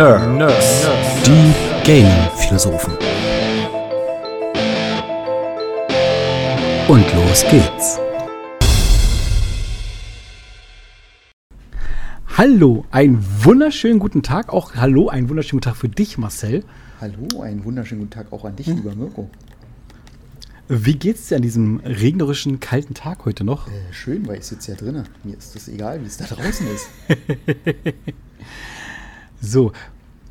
Nerds. Nerds. Die Gaming-Philosophen. Und los geht's. Hallo, einen wunderschönen guten Tag. Auch hallo, einen wunderschönen guten Tag für dich, Marcel. Hallo, einen wunderschönen guten Tag auch an dich, hm. lieber Mirko. Wie geht's dir an diesem regnerischen, kalten Tag heute noch? Äh, schön, weil ich sitze ja drinnen. Mir ist das egal, wie es da draußen ist. so,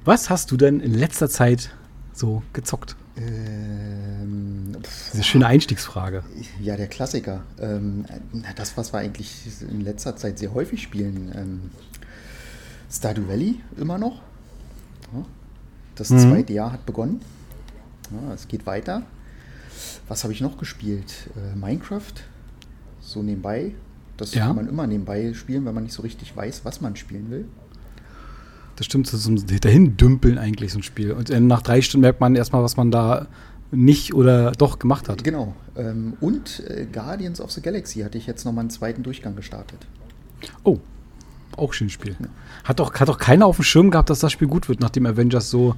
was hast du denn in letzter Zeit so gezockt? Ähm, Diese schöne Einstiegsfrage. Ja, der Klassiker. Ähm, das, was wir eigentlich in letzter Zeit sehr häufig spielen. Ähm, Stardew Valley immer noch. Ja, das mhm. zweite Jahr hat begonnen. Ja, es geht weiter. Was habe ich noch gespielt? Äh, Minecraft. So nebenbei. Das ja. kann man immer nebenbei spielen, wenn man nicht so richtig weiß, was man spielen will. Das stimmt, das ist so ein dahin dümpeln eigentlich so ein Spiel. Und äh, nach drei Stunden merkt man erstmal, was man da nicht oder doch gemacht hat. Genau. Ähm, und äh, Guardians of the Galaxy hatte ich jetzt nochmal einen zweiten Durchgang gestartet. Oh, auch schönes Spiel. Ja. Hat, doch, hat doch keiner auf dem Schirm gehabt, dass das Spiel gut wird, nachdem Avengers so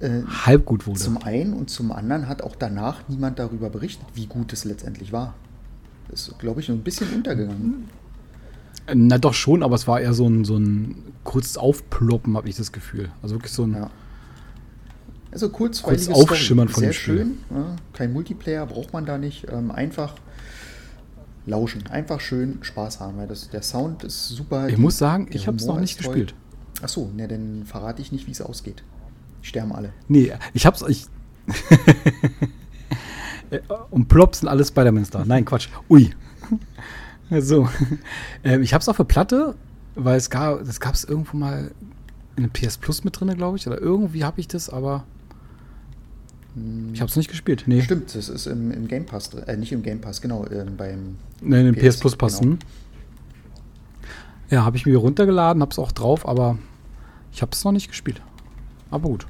äh, halb gut wurde. Zum einen und zum anderen hat auch danach niemand darüber berichtet, wie gut es letztendlich war. Das ist, glaube ich, ein bisschen untergegangen. Na doch schon, aber es war eher so ein, so ein kurzes Aufploppen, habe ich das Gefühl. Also wirklich so ein. Ja. Also kurz, kurz Aufschimmern von Sehr schön. Ja, kein Multiplayer braucht man da nicht. Ähm, einfach lauschen. Einfach schön Spaß haben, weil das, der Sound ist super. Ich muss sagen, ich habe es noch nicht gespielt. Achso, ne, dann verrate ich nicht, wie es ausgeht. Die sterben alle. Nee, ich hab's. Ich Und Plops sind alles Spider-Mans da. Nein, Quatsch. Ui. So. Ähm, ich hab's auf der Platte, weil es gab, das gab es irgendwo mal in PS Plus mit drin, glaube ich. Oder irgendwie habe ich das, aber ich habe es nicht gespielt. Nee. Stimmt, das ist im, im Game Pass, äh, nicht im Game Pass, genau, äh, beim Nein, im PS, PS Plus passen. Genau. Ja, habe ich mir runtergeladen, habe es auch drauf, aber ich habe es noch nicht gespielt. Aber gut.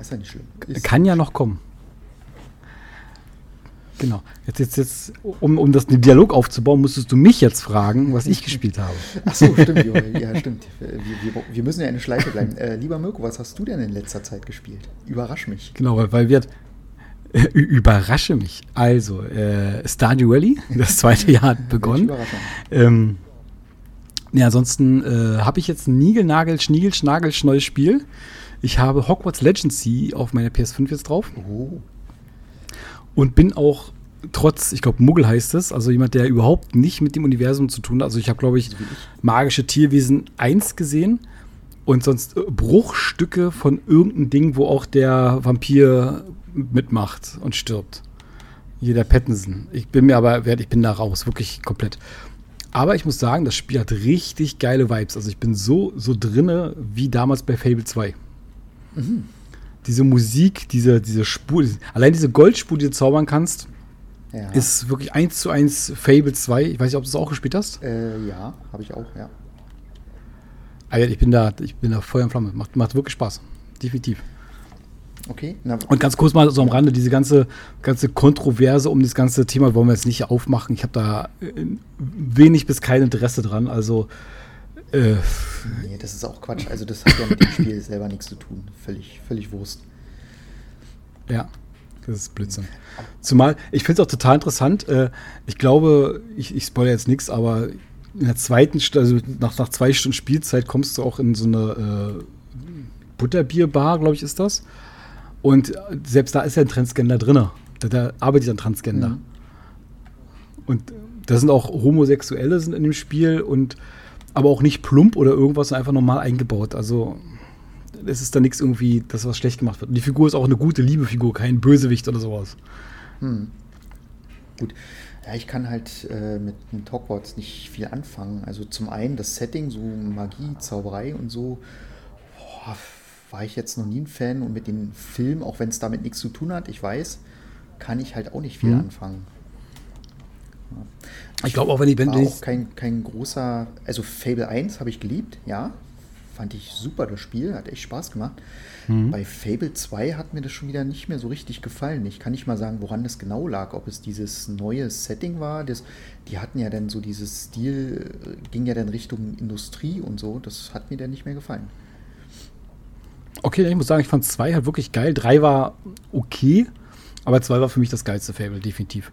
Ist ja nicht schlimm. Ist Kann ja noch kommen. Genau. Jetzt, jetzt, jetzt, um, um das den Dialog aufzubauen, musstest du mich jetzt fragen, was ich gespielt habe. Ach so, stimmt, Joel. Ja, stimmt. Wir, wir, wir, müssen ja eine Schleife bleiben. Äh, lieber Mirko, was hast du denn in letzter Zeit gespielt? Überrasch mich. Genau, weil, weil wir. Äh, überrasche mich. Also, äh, Stardew Valley, das zweite Jahr hat begonnen. Ähm, ja, ansonsten äh, habe ich jetzt ein Nigelnagel, Schniegel, Schnagel, neues Spiel. Ich habe Hogwarts Legacy auf meiner PS5 jetzt drauf. Oh. Und bin auch trotz, ich glaube, Muggel heißt es, also jemand, der überhaupt nicht mit dem Universum zu tun hat. Also ich habe, glaube ich, magische Tierwesen 1 gesehen und sonst äh, Bruchstücke von irgendeinem Ding, wo auch der Vampir mitmacht und stirbt. Hier der Pattinson. Ich bin mir aber, ich bin da raus, wirklich komplett. Aber ich muss sagen, das Spiel hat richtig geile Vibes. Also ich bin so, so drinne wie damals bei Fable 2. Mhm. Diese Musik, diese, diese Spur, allein diese Goldspur, die du zaubern kannst, ja. ist wirklich eins zu eins Fable 2. Ich weiß nicht, ob du es auch gespielt hast. Äh, ja, habe ich auch, ja. Also ich bin da, ich bin da Feuer und Flamme. Macht, macht wirklich Spaß. Definitiv. Okay. Na, und ganz kurz mal so am Rande, diese ganze, ganze Kontroverse um das ganze Thema wollen wir jetzt nicht aufmachen. Ich habe da äh, wenig bis kein Interesse dran. Also äh, nee, das ist auch Quatsch. Also das hat ja mit dem Spiel selber nichts zu tun. Völlig, völlig Wurst. Ja, das ist Blödsinn. Zumal, ich finde es auch total interessant. Äh, ich glaube, ich, ich spoilere jetzt nichts, aber in der zweiten, also nach, nach zwei Stunden Spielzeit kommst du auch in so eine äh, Butterbierbar, glaube ich, ist das. Und selbst da ist ja ein Transgender drin. Da, da arbeitet ein Transgender. Mhm. Und da sind auch Homosexuelle sind in dem Spiel und aber auch nicht plump oder irgendwas, einfach normal eingebaut. Also es ist da nichts irgendwie, dass was schlecht gemacht wird. Und die Figur ist auch eine gute, liebe Figur, kein Bösewicht oder sowas. Hm. Gut. Ja, ich kann halt äh, mit, mit Hogwarts nicht viel anfangen. Also zum einen das Setting, so Magie, Zauberei und so, boah, war ich jetzt noch nie ein Fan. Und mit dem Film, auch wenn es damit nichts zu tun hat, ich weiß, kann ich halt auch nicht viel hm. anfangen. Ich glaube auch, wenn ich bin. War auch kein, kein großer. Also Fable 1 habe ich geliebt, ja. Fand ich super das Spiel, hat echt Spaß gemacht. Mhm. Bei Fable 2 hat mir das schon wieder nicht mehr so richtig gefallen. Ich kann nicht mal sagen, woran das genau lag. Ob es dieses neue Setting war. Das, die hatten ja dann so dieses Stil, ging ja dann Richtung Industrie und so. Das hat mir dann nicht mehr gefallen. Okay, ich muss sagen, ich fand zwei halt wirklich geil. Drei war okay, aber zwei war für mich das geilste Fable, definitiv.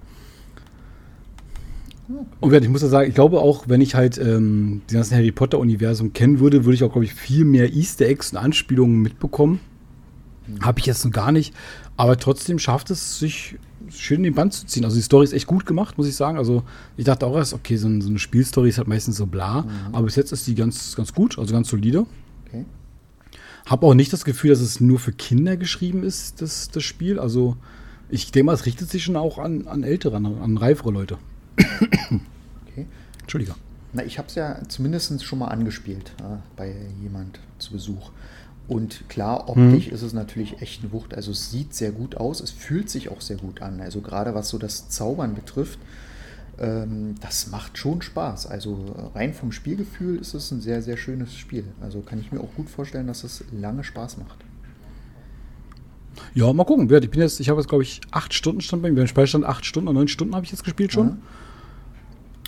Und ich muss ja sagen, ich glaube auch, wenn ich halt ähm, die ganzen Harry Potter-Universum kennen würde, würde ich auch, glaube ich, viel mehr Easter Eggs und Anspielungen mitbekommen. Mhm. Habe ich jetzt noch gar nicht. Aber trotzdem schafft es sich schön in den Band zu ziehen. Also die Story ist echt gut gemacht, muss ich sagen. Also ich dachte auch erst, okay, so, so eine Spielstory ist halt meistens so bla. Mhm. Aber bis jetzt ist die ganz, ganz gut, also ganz solide. Okay. Habe auch nicht das Gefühl, dass es nur für Kinder geschrieben ist, das, das Spiel. Also ich denke mal, es richtet sich schon auch an, an ältere, an, an reifere Leute. Okay. Entschuldige. Na, ich habe es ja zumindest schon mal angespielt äh, bei jemand zu Besuch. Und klar, optisch mhm. ist es natürlich echt eine Wucht. Also es sieht sehr gut aus, es fühlt sich auch sehr gut an. Also gerade was so das Zaubern betrifft, ähm, das macht schon Spaß. Also rein vom Spielgefühl ist es ein sehr, sehr schönes Spiel. Also kann ich mir auch gut vorstellen, dass es lange Spaß macht. Ja, mal gucken. Ich bin jetzt, ich habe jetzt, glaube ich, acht Stunden stand bei mir. Beim Speicherstand acht Stunden oder neun Stunden habe ich jetzt gespielt schon. Mhm.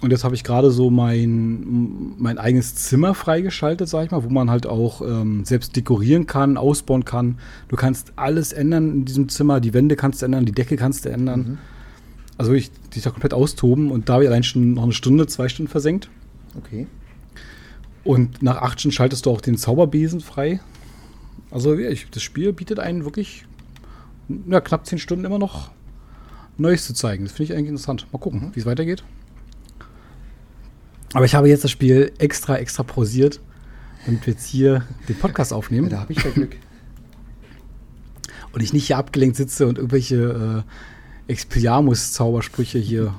Und jetzt habe ich gerade so mein, mein eigenes Zimmer freigeschaltet, sag ich mal, wo man halt auch ähm, selbst dekorieren kann, ausbauen kann. Du kannst alles ändern in diesem Zimmer. Die Wände kannst du ändern, die Decke kannst du ändern. Mhm. Also ich dich da komplett austoben und da habe ich allein schon noch eine Stunde, zwei Stunden versenkt. Okay. Und nach acht Stunden schaltest du auch den Zauberbesen frei. Also ich, das Spiel bietet einen wirklich ja, knapp zehn Stunden immer noch Neues zu zeigen. Das finde ich eigentlich interessant. Mal gucken, mhm. wie es weitergeht. Aber ich habe jetzt das Spiel extra, extra pausiert, damit wir jetzt hier den Podcast aufnehmen. Ja, da habe ich ja Glück. Und ich nicht hier abgelenkt sitze und irgendwelche äh, Expelliarmus-Zaubersprüche hier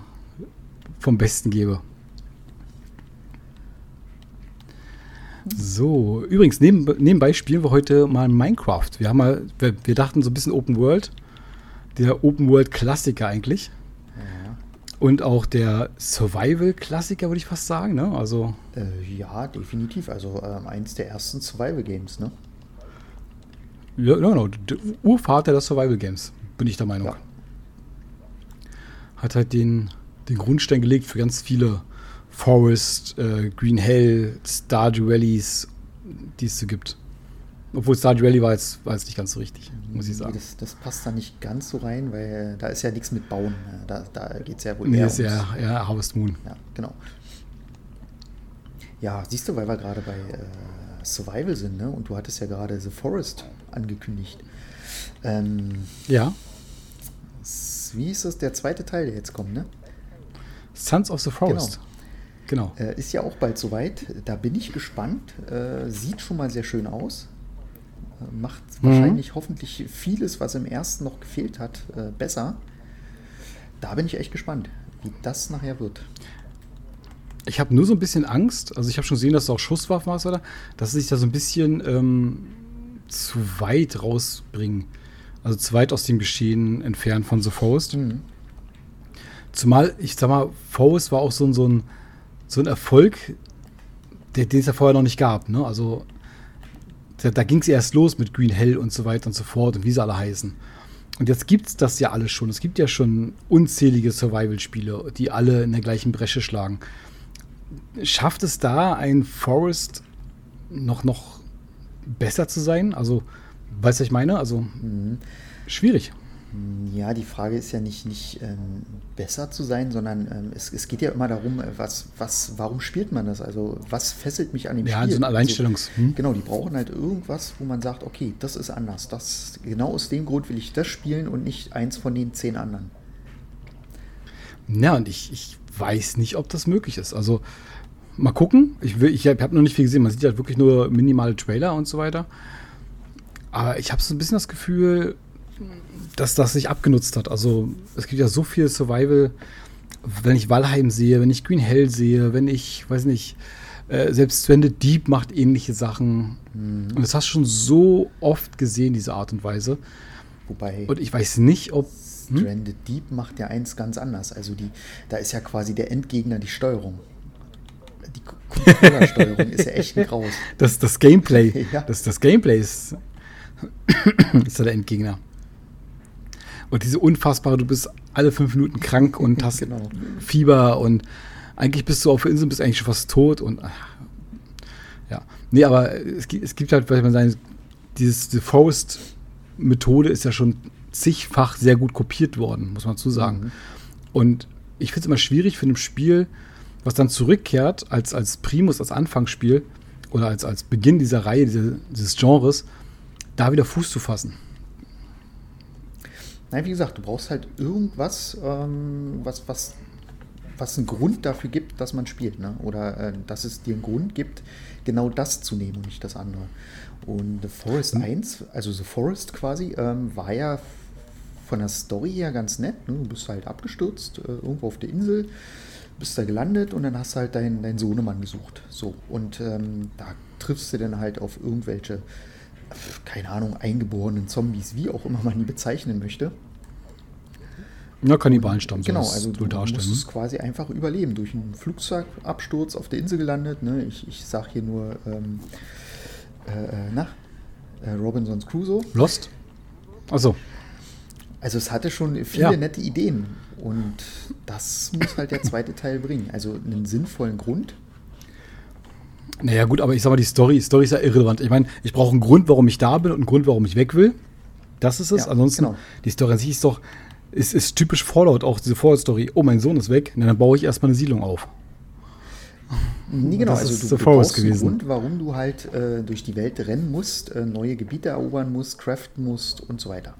vom Besten gebe. So, übrigens, neben, nebenbei spielen wir heute mal Minecraft. Wir haben mal, wir, wir dachten so ein bisschen Open World. Der Open World Klassiker eigentlich. Und auch der Survival-Klassiker, würde ich fast sagen, ne? Also. Äh, ja, definitiv. Also ähm, eins der ersten Survival-Games, ne? Ja, genau. Der Urvater der Survival-Games, bin ich der Meinung. Ja. Hat halt den, den Grundstein gelegt für ganz viele Forest, äh, Green Hell, Stardew Valleys, die es so gibt. Obwohl Stardew Valley war jetzt, war jetzt nicht ganz so richtig, muss ich sagen. Das, das, passt da nicht ganz so rein, weil da ist ja nichts mit Bauen. Ne? Da, da geht es ja wohl nee, eher ist ja, ja Harvest Moon. Ja, genau. Ja, siehst du, weil wir gerade bei äh, Survival sind, ne? Und du hattest ja gerade The Forest angekündigt. Ähm, ja. Wie ist das der zweite Teil, der jetzt kommt, ne? Sons of the Forest. Genau. genau. Äh, ist ja auch bald soweit. Da bin ich gespannt. Äh, sieht schon mal sehr schön aus macht mhm. wahrscheinlich hoffentlich vieles, was im ersten noch gefehlt hat, äh, besser. Da bin ich echt gespannt, wie das nachher wird. Ich habe nur so ein bisschen Angst, also ich habe schon gesehen, dass du auch Schusswaffen hast, oder? Dass sie sich da so ein bisschen ähm, zu weit rausbringen. Also zu weit aus dem Geschehen entfernt von The Forest. Mhm. Zumal, ich sag mal, Forest war auch so, so, ein, so ein Erfolg, den es ja vorher noch nicht gab. Ne? Also da, da ging es erst los mit Green Hell und so weiter und so fort und wie sie alle heißen. Und jetzt gibt es das ja alles schon. Es gibt ja schon unzählige Survival-Spiele, die alle in der gleichen Bresche schlagen. Schafft es da ein Forest noch, noch besser zu sein? Also, weißt du, was ich meine? Also, mhm. schwierig. Ja, die Frage ist ja nicht, nicht ähm, besser zu sein, sondern ähm, es, es geht ja immer darum, äh, was, was, warum spielt man das? Also was fesselt mich an dem ja, Spiel? Ja, so ein Alleinstellungs. Also? Genau, die brauchen halt irgendwas, wo man sagt, okay, das ist anders. Das, genau aus dem Grund will ich das spielen und nicht eins von den zehn anderen. Ja, und ich, ich weiß nicht, ob das möglich ist. Also mal gucken. Ich, ich habe noch nicht viel gesehen. Man sieht halt wirklich nur minimale Trailer und so weiter. Aber ich habe so ein bisschen das Gefühl, dass das sich abgenutzt hat. Also es gibt ja so viel Survival, wenn ich Valheim sehe, wenn ich Green Hell sehe, wenn ich, weiß nicht, äh, selbst Stranded Deep macht ähnliche Sachen. Mhm. Und das hast du schon so oft gesehen, diese Art und Weise. Wobei. Und ich weiß nicht, ob. Hm? Stranded Deep macht ja eins ganz anders. Also die, da ist ja quasi der Endgegner die Steuerung. Die Controller-Steuerung ist ja echt ein Graus. Das, das Gameplay. Ja. Das, das Gameplay ist, ist ja der Endgegner. Und diese unfassbare, du bist alle fünf Minuten krank und hast genau. Fieber und eigentlich bist du auf der Insel, bist eigentlich schon fast tot und ach, ja. Nee, aber es gibt, es gibt halt, weil man sagen, dieses The Forest-Methode ist ja schon zigfach sehr gut kopiert worden, muss man zu sagen. Mhm. Und ich finde es immer schwierig für ein Spiel, was dann zurückkehrt als, als Primus, als Anfangsspiel oder als, als Beginn dieser Reihe, diese, dieses Genres, da wieder Fuß zu fassen. Nein, wie gesagt, du brauchst halt irgendwas, ähm, was, was, was einen Grund dafür gibt, dass man spielt. Ne? Oder äh, dass es dir einen Grund gibt, genau das zu nehmen und nicht das andere. Und The Forest mhm. 1, also The Forest quasi, ähm, war ja von der Story her ganz nett. Ne? Du bist halt abgestürzt, äh, irgendwo auf der Insel, bist da gelandet und dann hast du halt deinen dein Sohnemann gesucht. So, und ähm, da triffst du dann halt auf irgendwelche keine Ahnung, eingeborenen Zombies, wie auch immer man die bezeichnen möchte. Ja, Kannibalenstamm. Genau, also du, du musst es quasi einfach überleben. Durch einen Flugzeugabsturz auf der Insel gelandet. Ne? Ich, ich sag hier nur, ähm, äh, äh na, äh, Robinsons Crusoe. Lost? Achso. Also es hatte schon viele ja. nette Ideen. Und das muss halt der zweite Teil bringen. Also einen sinnvollen Grund, naja, gut, aber ich sag mal, die Story, Story ist ja irrelevant. Ich meine, ich brauche einen Grund, warum ich da bin und einen Grund, warum ich weg will. Das ist es. Ja, Ansonsten, genau. die Story an sich ist doch, ist, ist typisch Fallout, auch diese Fallout-Story. Oh, mein Sohn ist weg. Na, dann baue ich erstmal eine Siedlung auf. Nee, genau, das also du, du brauchst gewesen. einen Grund, warum du halt äh, durch die Welt rennen musst, äh, neue Gebiete erobern musst, craften musst und so weiter.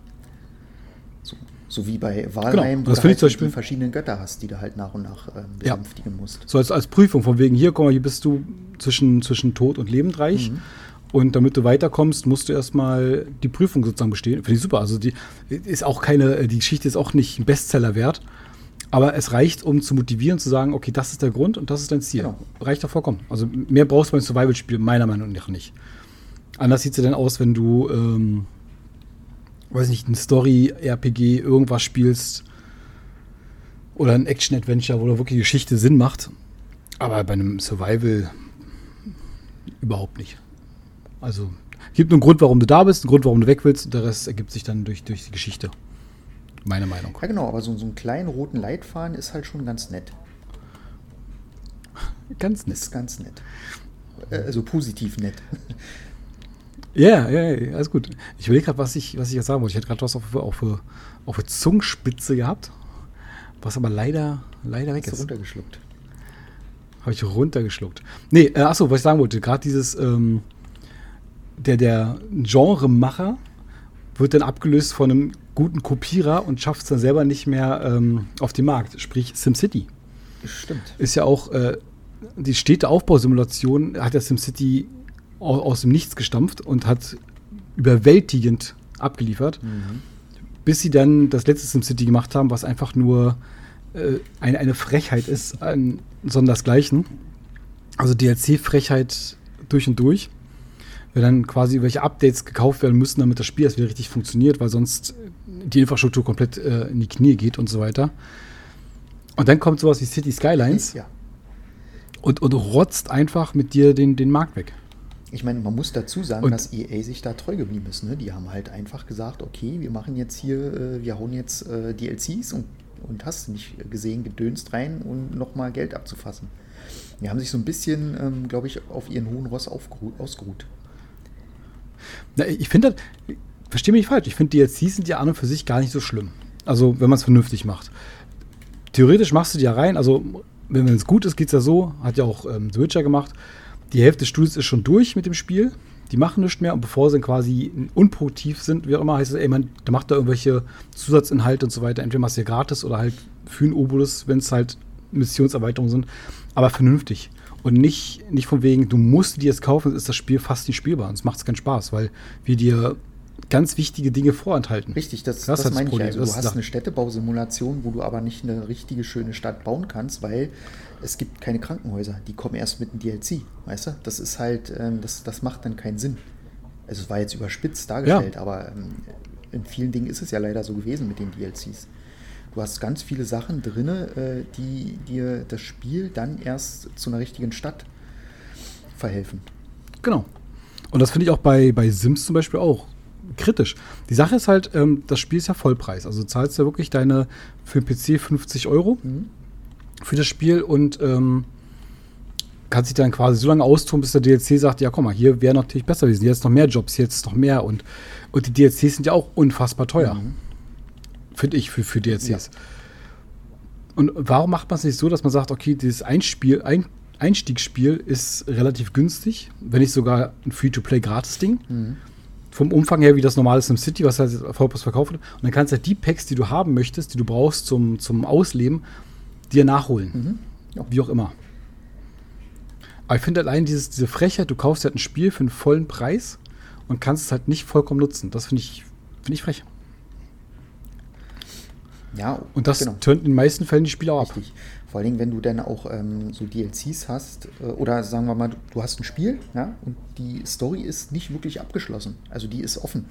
So. So wie bei Walheim, genau, wo du halt die verschiedenen Götter hast, die du halt nach und nach ähm, besänftigen ja. musst. So als, als Prüfung, von wegen hier, komm mal, hier bist du zwischen, zwischen Tod und Lebendreich. Mhm. Und damit du weiterkommst, musst du erstmal die Prüfung sozusagen bestehen. Finde ich super. Also die ist auch keine, die Geschichte ist auch nicht ein Bestseller wert. Aber es reicht, um zu motivieren, zu sagen, okay, das ist der Grund und das ist dein Ziel. Genau. Reicht doch vollkommen. Also mehr brauchst du beim Survival-Spiel meiner Meinung nach nicht. Anders sieht es ja dann aus, wenn du ähm, weiß nicht, ein Story-RPG irgendwas spielst oder ein Action-Adventure, wo da wirklich Geschichte Sinn macht. Aber bei einem Survival überhaupt nicht. Also, gibt nur einen Grund, warum du da bist, einen Grund, warum du weg willst, und der Rest ergibt sich dann durch, durch die Geschichte. Meine Meinung. Ja, genau, aber so, so einen kleinen roten Leitfaden ist halt schon ganz nett. Ganz nett. Ist ganz nett. Äh, also positiv nett. Ja, ja, ja, alles gut. Ich überlege gerade, was ich, was ich jetzt sagen wollte. Ich hätte gerade was auf, auf, auf der Zungenspitze gehabt, was aber leider, leider weg Hast ist. runtergeschluckt. Habe ich runtergeschluckt. Nee, äh, achso, was ich sagen wollte, gerade dieses, ähm, der, der Genremacher wird dann abgelöst von einem guten Kopierer und schafft es dann selber nicht mehr ähm, auf den Markt, sprich SimCity. Stimmt. Ist ja auch äh, die Städteaufbausimulation hat ja SimCity aus dem Nichts gestampft und hat überwältigend abgeliefert. Mhm. Bis sie dann das letzte SimCity gemacht haben, was einfach nur äh, eine, eine Frechheit ist, ein, sondersgleichen. Also DLC-Frechheit durch und durch. Wenn dann quasi welche Updates gekauft werden müssen, damit das Spiel erst wieder richtig funktioniert, weil sonst die Infrastruktur komplett äh, in die Knie geht und so weiter. Und dann kommt sowas wie City Skylines ja. und, und rotzt einfach mit dir den, den Markt weg. Ich meine, man muss dazu sagen, und dass EA sich da treu geblieben ist. Ne? Die haben halt einfach gesagt, okay, wir machen jetzt hier, äh, wir hauen jetzt äh, DLCs und, und hast nicht gesehen, gedönst rein und nochmal Geld abzufassen. Die haben sich so ein bisschen, ähm, glaube ich, auf ihren hohen Ross ausgeruht. Na, ich finde, verstehe mich falsch, ich finde DLCs sind ja an und für sich gar nicht so schlimm. Also, wenn man es vernünftig macht. Theoretisch machst du die ja rein, also wenn es gut ist, geht es ja so, hat ja auch ähm, The Witcher gemacht, die Hälfte des Studios ist schon durch mit dem Spiel. Die machen nichts mehr und bevor sie quasi unproduktiv sind, wie auch immer, heißt es, ey, man, da macht da irgendwelche Zusatzinhalte und so weiter. Entweder machst du ja gratis oder halt für einen Obolus, wenn es halt Missionserweiterungen sind. Aber vernünftig. Und nicht, nicht von wegen, du musst dir jetzt kaufen, ist das Spiel fast nicht spielbar. Und es macht keinen Spaß, weil wir dir ganz wichtige Dinge vorenthalten. Richtig, das, das, das meine ich. Also, du hast eine Städtebausimulation, wo du aber nicht eine richtige schöne Stadt bauen kannst, weil es gibt keine Krankenhäuser. Die kommen erst mit dem DLC, weißt du? Das ist halt, ähm, das, das macht dann keinen Sinn. Also es war jetzt überspitzt dargestellt, ja. aber ähm, in vielen Dingen ist es ja leider so gewesen mit den DLCs. Du hast ganz viele Sachen drin, äh, die dir das Spiel dann erst zu einer richtigen Stadt verhelfen. Genau. Und das finde ich auch bei, bei Sims zum Beispiel auch kritisch. Die Sache ist halt, ähm, das Spiel ist ja Vollpreis. Also zahlst du wirklich deine für den PC 50 Euro. Mhm für das Spiel und ähm, kann sich dann quasi so lange austoben, bis der DLC sagt, ja, komm mal, hier wäre natürlich besser gewesen, jetzt noch mehr Jobs, jetzt noch mehr und, und die DLCs sind ja auch unfassbar teuer. Mhm. Finde ich für, für DLCs. Ja. Und warum macht man es nicht so, dass man sagt, okay, dieses Einspiel, ein, Einstiegsspiel ist relativ günstig, wenn nicht sogar ein Free-to-Play-Gratis-Ding. Mhm. Vom Umfang her wie das normale SimCity, was halt Vollpost verkauft wird. Und dann kannst du halt die Packs, die du haben möchtest, die du brauchst zum, zum Ausleben, dir nachholen. Mhm. Ja. Wie auch immer. Aber ich finde allein dieses, diese Frechheit, du kaufst halt ein Spiel für einen vollen Preis und kannst es halt nicht vollkommen nutzen. Das finde ich, find ich frech. Ja, und das genau. turnt in den meisten Fällen die Spieler ab. Richtig. Vor allen Dingen, wenn du dann auch ähm, so DLCs hast, äh, oder sagen wir mal, du hast ein Spiel, ja, und die Story ist nicht wirklich abgeschlossen. Also die ist offen.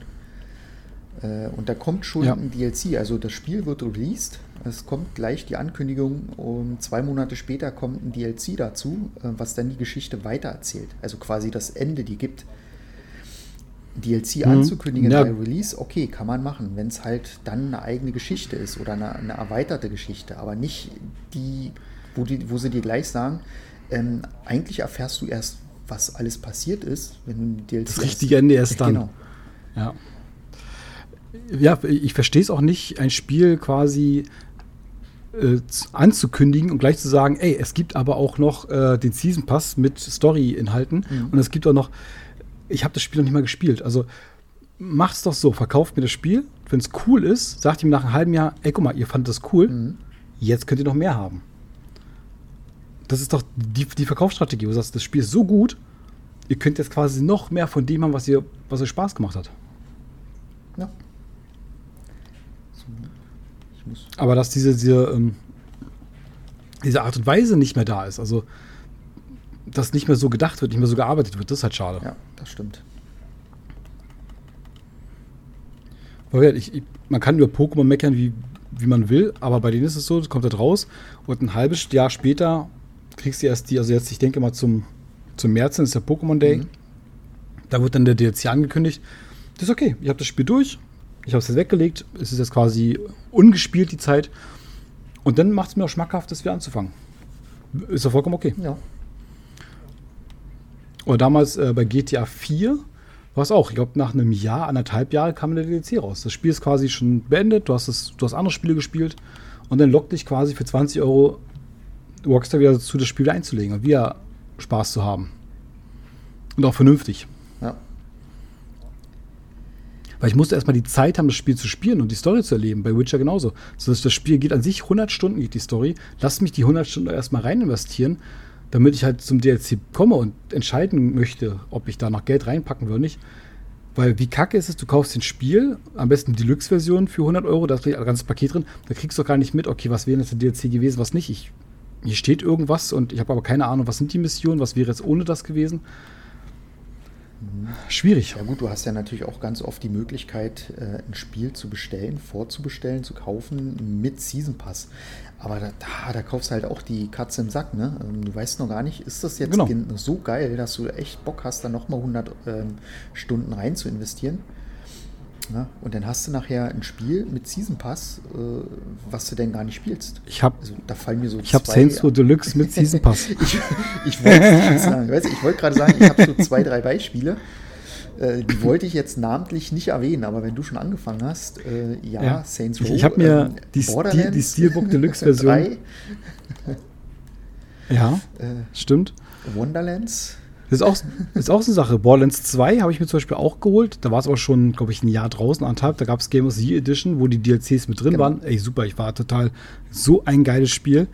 Äh, und da kommt schon ja. ein DLC. Also das Spiel wird released, es kommt gleich die Ankündigung und zwei Monate später kommt ein DLC dazu, äh, was dann die Geschichte weitererzählt. Also quasi das Ende, die gibt. DLC mhm. anzukündigen ja. bei Release, okay, kann man machen, wenn es halt dann eine eigene Geschichte ist oder eine, eine, erweiterte Geschichte, aber nicht die, wo, die, wo sie dir gleich sagen, ähm, eigentlich erfährst du erst, was alles passiert ist, wenn du ein DLC Das richtige Ende erst dann. Genau. Ja. Ja, ich verstehe es auch nicht, ein Spiel quasi äh, anzukündigen und gleich zu sagen, ey, es gibt aber auch noch äh, den Season Pass mit Story-Inhalten mhm. und es gibt auch noch ich habe das Spiel noch nicht mal gespielt. Also macht's doch so, verkauft mir das Spiel. Wenn es cool ist, sagt ihm nach einem halben Jahr, ey, guck mal, ihr fandet das cool, mhm. jetzt könnt ihr noch mehr haben. Das ist doch die, die Verkaufsstrategie, wo du sagst, das Spiel ist so gut, ihr könnt jetzt quasi noch mehr von dem haben, was ihr, was euch Spaß gemacht hat. Ja. Aber dass diese, diese, ähm, diese Art und Weise nicht mehr da ist, also dass nicht mehr so gedacht wird, nicht mehr so gearbeitet wird. Das ist halt schade. Ja, das stimmt. Ich, ich, man kann über Pokémon meckern, wie, wie man will, aber bei denen ist es so, es kommt halt raus und ein halbes Jahr später kriegst du erst die, also jetzt, ich denke mal zum, zum März, das ist der Pokémon Day. Mhm. Da wird dann der DLC angekündigt. Das ist okay, ich habe das Spiel durch, ich habe es jetzt weggelegt, es ist jetzt quasi ungespielt die Zeit. Und dann macht es mir auch schmackhaft, das wieder anzufangen. Ist ja vollkommen okay. Ja. Oder damals äh, bei GTA 4 war es auch. Ich glaube, nach einem Jahr, anderthalb Jahre kam der DLC raus. Das Spiel ist quasi schon beendet. Du hast, das, du hast andere Spiele gespielt. Und dann lockt dich quasi für 20 Euro Rockstar wieder dazu, das Spiel wieder einzulegen und wieder Spaß zu haben. Und auch vernünftig. Ja. Weil ich musste erstmal die Zeit haben, das Spiel zu spielen und die Story zu erleben. Bei Witcher genauso. So, das Spiel geht an sich 100 Stunden, geht die Story. Lass mich die 100 Stunden erstmal rein investieren damit ich halt zum DLC komme und entscheiden möchte, ob ich da noch Geld reinpacken will oder nicht. Weil wie kacke ist es, du kaufst ein Spiel, am besten die Deluxe-Version für 100 Euro, da ist ein ganzes Paket drin, da kriegst du gar nicht mit, okay, was wäre jetzt der DLC gewesen, was nicht. Ich, hier steht irgendwas und ich habe aber keine Ahnung, was sind die Missionen, was wäre jetzt ohne das gewesen. Schwierig. Ja gut, du hast ja natürlich auch ganz oft die Möglichkeit, äh, ein Spiel zu bestellen, vorzubestellen, zu kaufen mit Season Pass. Aber da, da, da kaufst du halt auch die Katze im Sack. Ne? Ähm, du weißt noch gar nicht, ist das jetzt genau. so geil, dass du echt Bock hast, da nochmal 100 ähm, Stunden rein zu investieren. Ja, und dann hast du nachher ein Spiel mit Season Pass, äh, was du denn gar nicht spielst. Ich habe also, da fallen mir so Ich habe Saints Row Deluxe mit Season Pass. ich ich wollte sagen, weißt, ich wollte gerade sagen, ich habe so zwei, drei Beispiele. Äh, die wollte ich jetzt namentlich nicht erwähnen, aber wenn du schon angefangen hast, äh, ja, ja, Saints Row. Ich, ich habe mir ähm, die, Stil, die Steelbook Deluxe Version. ja, äh, stimmt. Wonderlands. Das ist auch, ist auch so eine Sache. Borderlands 2 habe ich mir zum Beispiel auch geholt. Da war es auch schon, glaube ich, ein Jahr draußen, anderthalb. Da gab es Game of the Year Edition, wo die DLCs mit drin genau. waren. Ey, super, ich war total so ein geiles Spiel.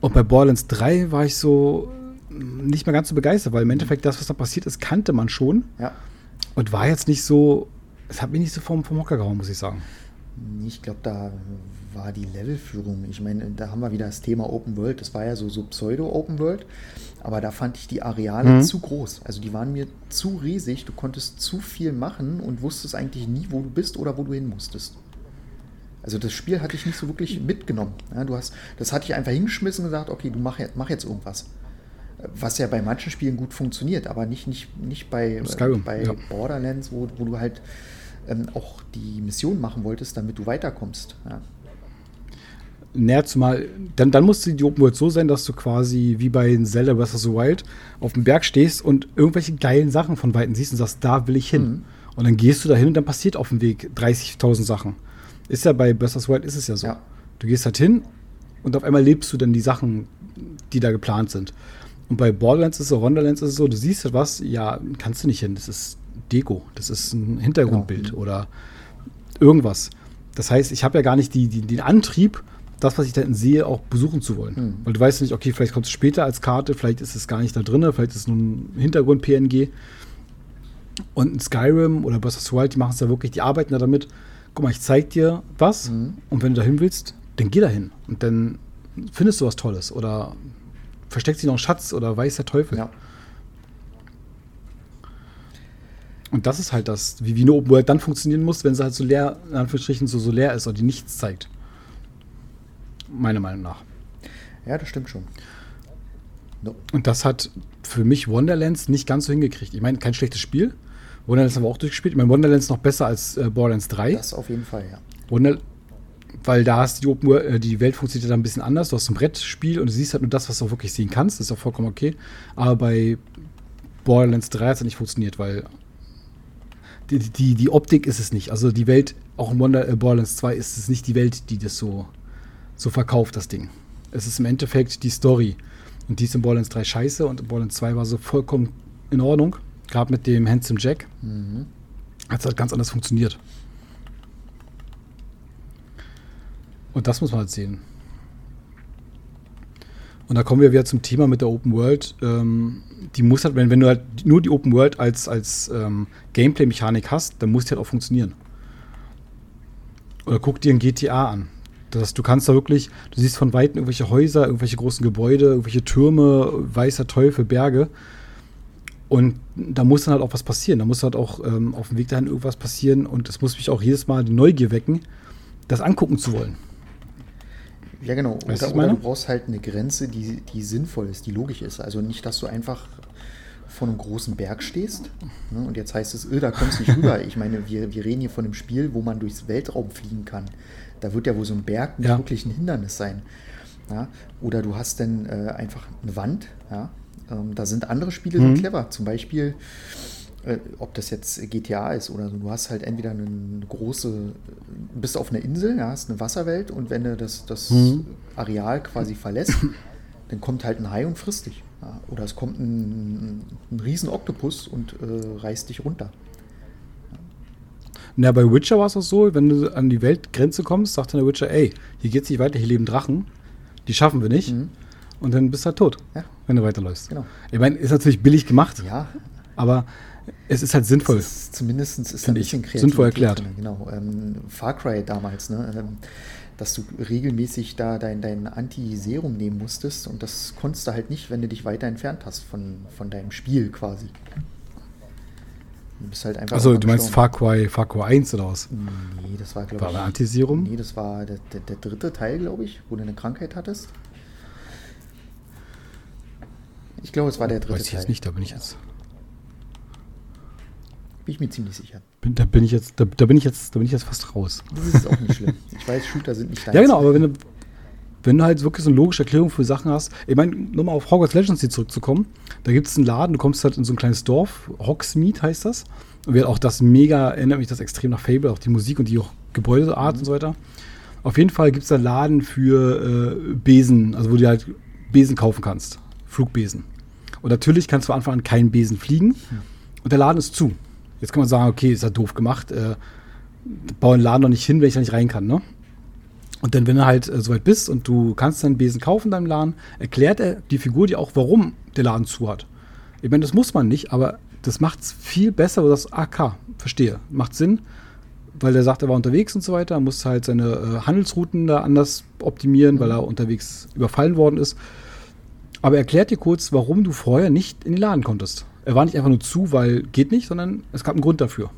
Und bei Borderlands 3 war ich so nicht mehr ganz so begeistert, weil im Endeffekt das, was da passiert ist, kannte man schon. Ja. Und war jetzt nicht so, es hat mich nicht so vom, vom Hocker gehauen, muss ich sagen. Ich glaube, da war die Levelführung. Ich meine, da haben wir wieder das Thema Open World. Das war ja so, so Pseudo-Open World. Aber da fand ich die Areale mhm. zu groß. Also die waren mir zu riesig. Du konntest zu viel machen und wusstest eigentlich nie, wo du bist oder wo du hin musstest. Also das Spiel hatte ich nicht so wirklich mitgenommen. Ja, du hast, das hatte ich einfach hingeschmissen und gesagt, okay, du mach, mach jetzt irgendwas. Was ja bei manchen Spielen gut funktioniert, aber nicht, nicht, nicht bei, äh, bei ja. Borderlands, wo, wo du halt ähm, auch die Mission machen wolltest, damit du weiterkommst. Ja. Näher zumal, dann, dann muss die Open World so sein, dass du quasi wie bei Zelda Breath of the Wild auf dem Berg stehst und irgendwelche geilen Sachen von Weitem siehst und sagst, da will ich hin. Mhm. Und dann gehst du da hin und dann passiert auf dem Weg 30.000 Sachen. Ist ja bei Breath of the Wild ist es ja so. Ja. Du gehst halt hin und auf einmal lebst du dann die Sachen, die da geplant sind. Und bei Borderlands ist es so, Wonderlands ist es so, du siehst etwas, ja, kannst du nicht hin. Das ist Deko, das ist ein Hintergrundbild genau. oder irgendwas. Das heißt, ich habe ja gar nicht die, die, den Antrieb, das, was ich da sehe, auch besuchen zu wollen. Mhm. Weil du weißt nicht, okay, vielleicht kommt es später als Karte, vielleicht ist es gar nicht da drin, vielleicht ist es nur ein Hintergrund-PNG. Und in Skyrim oder Breath of the Wild, die machen es ja wirklich, die arbeiten da damit. Guck mal, ich zeig dir was mhm. und wenn du da hin willst, dann geh da hin. Und dann findest du was Tolles oder versteckt sich noch ein Schatz oder weiß der Teufel. Ja. Und das ist halt das, wie, wie eine Open World dann funktionieren muss, wenn sie halt so leer, in Anführungsstrichen, so, so leer ist oder die nichts zeigt. Meiner Meinung nach. Ja, das stimmt schon. No. Und das hat für mich Wonderlands nicht ganz so hingekriegt. Ich meine, kein schlechtes Spiel. Wonderlands haben wir auch durchgespielt. Ich meine, Wonderlands noch besser als äh, Borderlands 3. Das auf jeden Fall, ja. Wonder weil da hast die Open äh, die Welt funktioniert dann ein bisschen anders. Du hast ein Brettspiel und du siehst halt nur das, was du auch wirklich sehen kannst. Das ist auch vollkommen okay. Aber bei Borderlands 3 hat es nicht funktioniert, weil die, die, die Optik ist es nicht. Also die Welt, auch in Wonder, äh, Borderlands 2 ist es nicht die Welt, die das so, so verkauft, das Ding. Es ist im Endeffekt die Story. Und die ist in Borderlands 3 scheiße und in Borderlands 2 war so vollkommen in Ordnung. Gerade mit dem Handsome Jack. Mhm. Hat es halt ganz anders funktioniert. Und das muss man halt sehen. Und da kommen wir wieder zum Thema mit der Open World. Ähm, die muss halt, wenn, wenn du halt nur die Open World als, als ähm, Gameplay-Mechanik hast, dann muss die halt auch funktionieren. Oder guck dir ein GTA an. Das, du kannst da wirklich, du siehst von Weitem irgendwelche Häuser, irgendwelche großen Gebäude, irgendwelche Türme, weißer Teufel, Berge. Und da muss dann halt auch was passieren. Da muss halt auch ähm, auf dem Weg dahin irgendwas passieren. Und es muss mich auch jedes Mal die Neugier wecken, das angucken zu wollen. Ja, genau. Weißt oder, oder du brauchst halt eine Grenze, die, die sinnvoll ist, die logisch ist. Also nicht, dass du einfach vor einem großen Berg stehst ne, und jetzt heißt es, öh, da kommst du nicht rüber. Ich meine, wir, wir reden hier von einem Spiel, wo man durchs Weltraum fliegen kann. Da wird ja wohl so ein Berg nicht ja. wirklich ein Hindernis sein. Ja? Oder du hast dann äh, einfach eine Wand. Ja? Ähm, da sind andere Spiele mhm. so clever. Zum Beispiel äh, ob das jetzt GTA ist oder so, du hast halt entweder eine, große, bist auf einer Insel, ja, hast eine Wasserwelt und wenn du das, das mhm. Areal quasi verlässt, dann kommt halt ein Hai und frisst dich. Ja, oder es kommt ein, ein riesen Oktopus und äh, reißt dich runter. Na, bei Witcher war es auch so, wenn du an die Weltgrenze kommst, sagt dann der Witcher, ey, hier geht's nicht weiter, hier leben Drachen, die schaffen wir nicht. Mhm. Und dann bist du halt tot, ja. wenn du weiterläufst. Genau. Ich meine, ist natürlich billig gemacht. Ja. Aber es ist halt sinnvoll. Ist, zumindest ist ein bisschen kreativ. Sinnvoll erklärt. Drin, genau. Ähm, Far Cry damals, ne? Ähm, dass du regelmäßig da dein, dein Anti-Serum nehmen musstest und das konntest du halt nicht, wenn du dich weiter entfernt hast von, von deinem Spiel quasi. Du bist halt einfach. Also, du meinst Far Cry, Far Cry 1 oder was? Nee, das war, glaube ich. War Anti-Serum? Nee, das war der, der, der dritte Teil, glaube ich, wo du eine Krankheit hattest. Ich glaube, es war der dritte Teil. Weiß ich jetzt nicht, da bin ich jetzt. Bin ich mir ziemlich sicher. Bin, da bin ich jetzt, da, da, bin ich jetzt, da bin ich jetzt fast raus. Das ist auch nicht schlimm. Ich weiß, Shooter sind nicht dein Ja, genau, aber wenn du, wenn du halt wirklich so eine logische Erklärung für Sachen hast, ich meine, nochmal auf Hogwarts Legends hier zurückzukommen, da gibt es einen Laden, du kommst halt in so ein kleines Dorf, Hogsmeade heißt das. Und wird auch das mega, erinnert mich das extrem nach Fable, auch die Musik und die auch Gebäudeart mhm. und so weiter. Auf jeden Fall gibt es da einen Laden für äh, Besen, also wo du halt Besen kaufen kannst. Flugbesen. Und natürlich kannst du von Anfang an keinen Besen fliegen. Mhm. Und der Laden ist zu. Jetzt kann man sagen, okay, ist ja doof gemacht. Äh, bau einen Laden noch nicht hin, wenn ich da nicht rein kann, ne? Und dann, wenn du halt äh, soweit bist und du kannst deinen Besen kaufen in deinem Laden, erklärt er die Figur dir auch, warum der Laden zu hat. Ich meine, das muss man nicht, aber das macht es viel besser, wo das AK, verstehe, macht Sinn, weil der sagt, er war unterwegs und so weiter, er muss halt seine äh, Handelsrouten da anders optimieren, weil er unterwegs überfallen worden ist. Aber erklärt dir kurz, warum du vorher nicht in den Laden konntest. Er war nicht einfach nur zu, weil geht nicht, sondern es gab einen Grund dafür.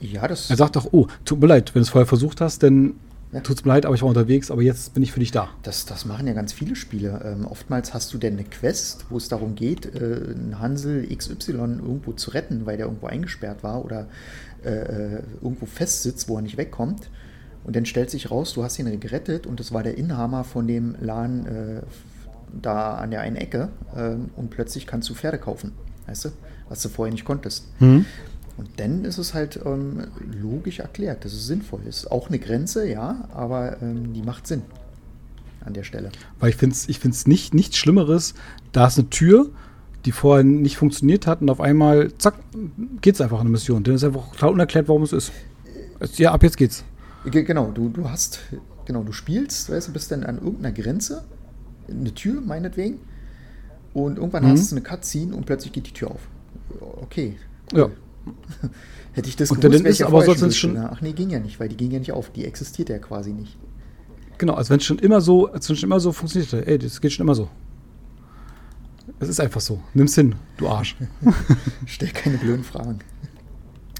Ja, das. Er sagt doch, oh, tut mir leid, wenn du es vorher versucht hast, dann ja. tut es mir leid, aber ich war unterwegs, aber jetzt bin ich für dich da. Das, das machen ja ganz viele Spiele. Ähm, oftmals hast du denn eine Quest, wo es darum geht, äh, einen Hansel XY irgendwo zu retten, weil der irgendwo eingesperrt war oder äh, äh irgendwo festsitzt, wo er nicht wegkommt. Und dann stellt sich raus, du hast ihn gerettet und das war der Inhaber von dem Laden äh, da an der einen Ecke äh, und plötzlich kannst du Pferde kaufen, weißt du, was du vorher nicht konntest. Mhm. Und dann ist es halt ähm, logisch erklärt, das ist sinnvoll. Ist auch eine Grenze, ja, aber ähm, die macht Sinn an der Stelle. Weil ich finde es ich find's nicht, nichts Schlimmeres, da ist eine Tür, die vorher nicht funktioniert hat und auf einmal, zack, geht es einfach eine Mission. Dann ist einfach klar unerklärt, warum es ist. Ja, ab jetzt geht's. Genau, du, du hast, genau, du spielst, weißt du, bist dann an irgendeiner Grenze, eine Tür meinetwegen, und irgendwann mhm. hast du eine Cutscene und plötzlich geht die Tür auf. Okay. Ja. Hätte ich das und gewusst, dann ist aber sonst schon. Ach nee, ging ja nicht, weil die ging ja nicht auf. Die existiert ja quasi nicht. Genau, als wenn es schon immer so, als wenn schon immer so funktioniert hätte. Ey, das geht schon immer so. Es ist einfach so. Nimm's hin, du Arsch. Stell keine blöden Fragen.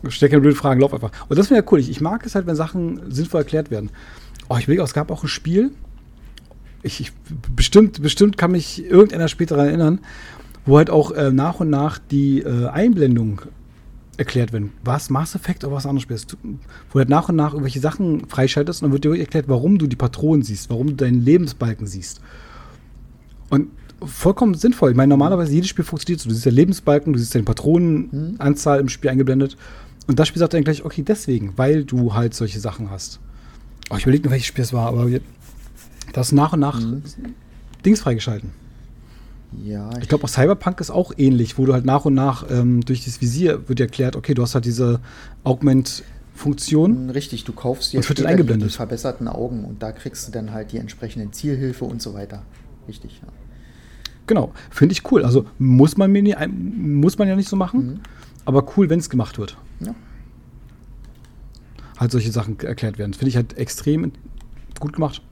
Stell keine blöden Fragen, lauf einfach. Und das finde ich ja cool. Ich, ich mag es halt, wenn Sachen sinnvoll erklärt werden. Oh, ich will, es gab auch ein Spiel. Ich, ich, bestimmt, bestimmt kann mich irgendeiner später daran erinnern, wo halt auch äh, nach und nach die äh, Einblendung erklärt werden. Was Mass Effect oder was anderes spielst. Wo du halt nach und nach irgendwelche Sachen freischaltest und dann wird dir erklärt, warum du die Patronen siehst, warum du deinen Lebensbalken siehst. Und vollkommen sinnvoll. Ich meine, normalerweise jedes Spiel funktioniert so. Du siehst ja Lebensbalken, du siehst deine Patronenanzahl im Spiel eingeblendet. Und das Spiel sagt dann gleich, okay, deswegen, weil du halt solche Sachen hast. Oh, ich überlege nur, welches Spiel es war, aber das nach und nach mhm. Dings freigeschalten. Ja. Ich, glaube, auch Cyberpunk ist auch ähnlich, wo du halt nach und nach ähm, durch das Visier wird dir erklärt, okay, du hast halt diese Augment-Funktion. Richtig, du kaufst dir die, die verbesserten Augen und da kriegst du dann halt die entsprechenden Zielhilfe und so weiter. Richtig, ja. Genau, finde ich cool. Also muss man, mir nie, muss man ja nicht so machen, mhm. aber cool, wenn es gemacht wird. Ja. Halt solche Sachen erklärt werden. Finde ich halt extrem gut gemacht.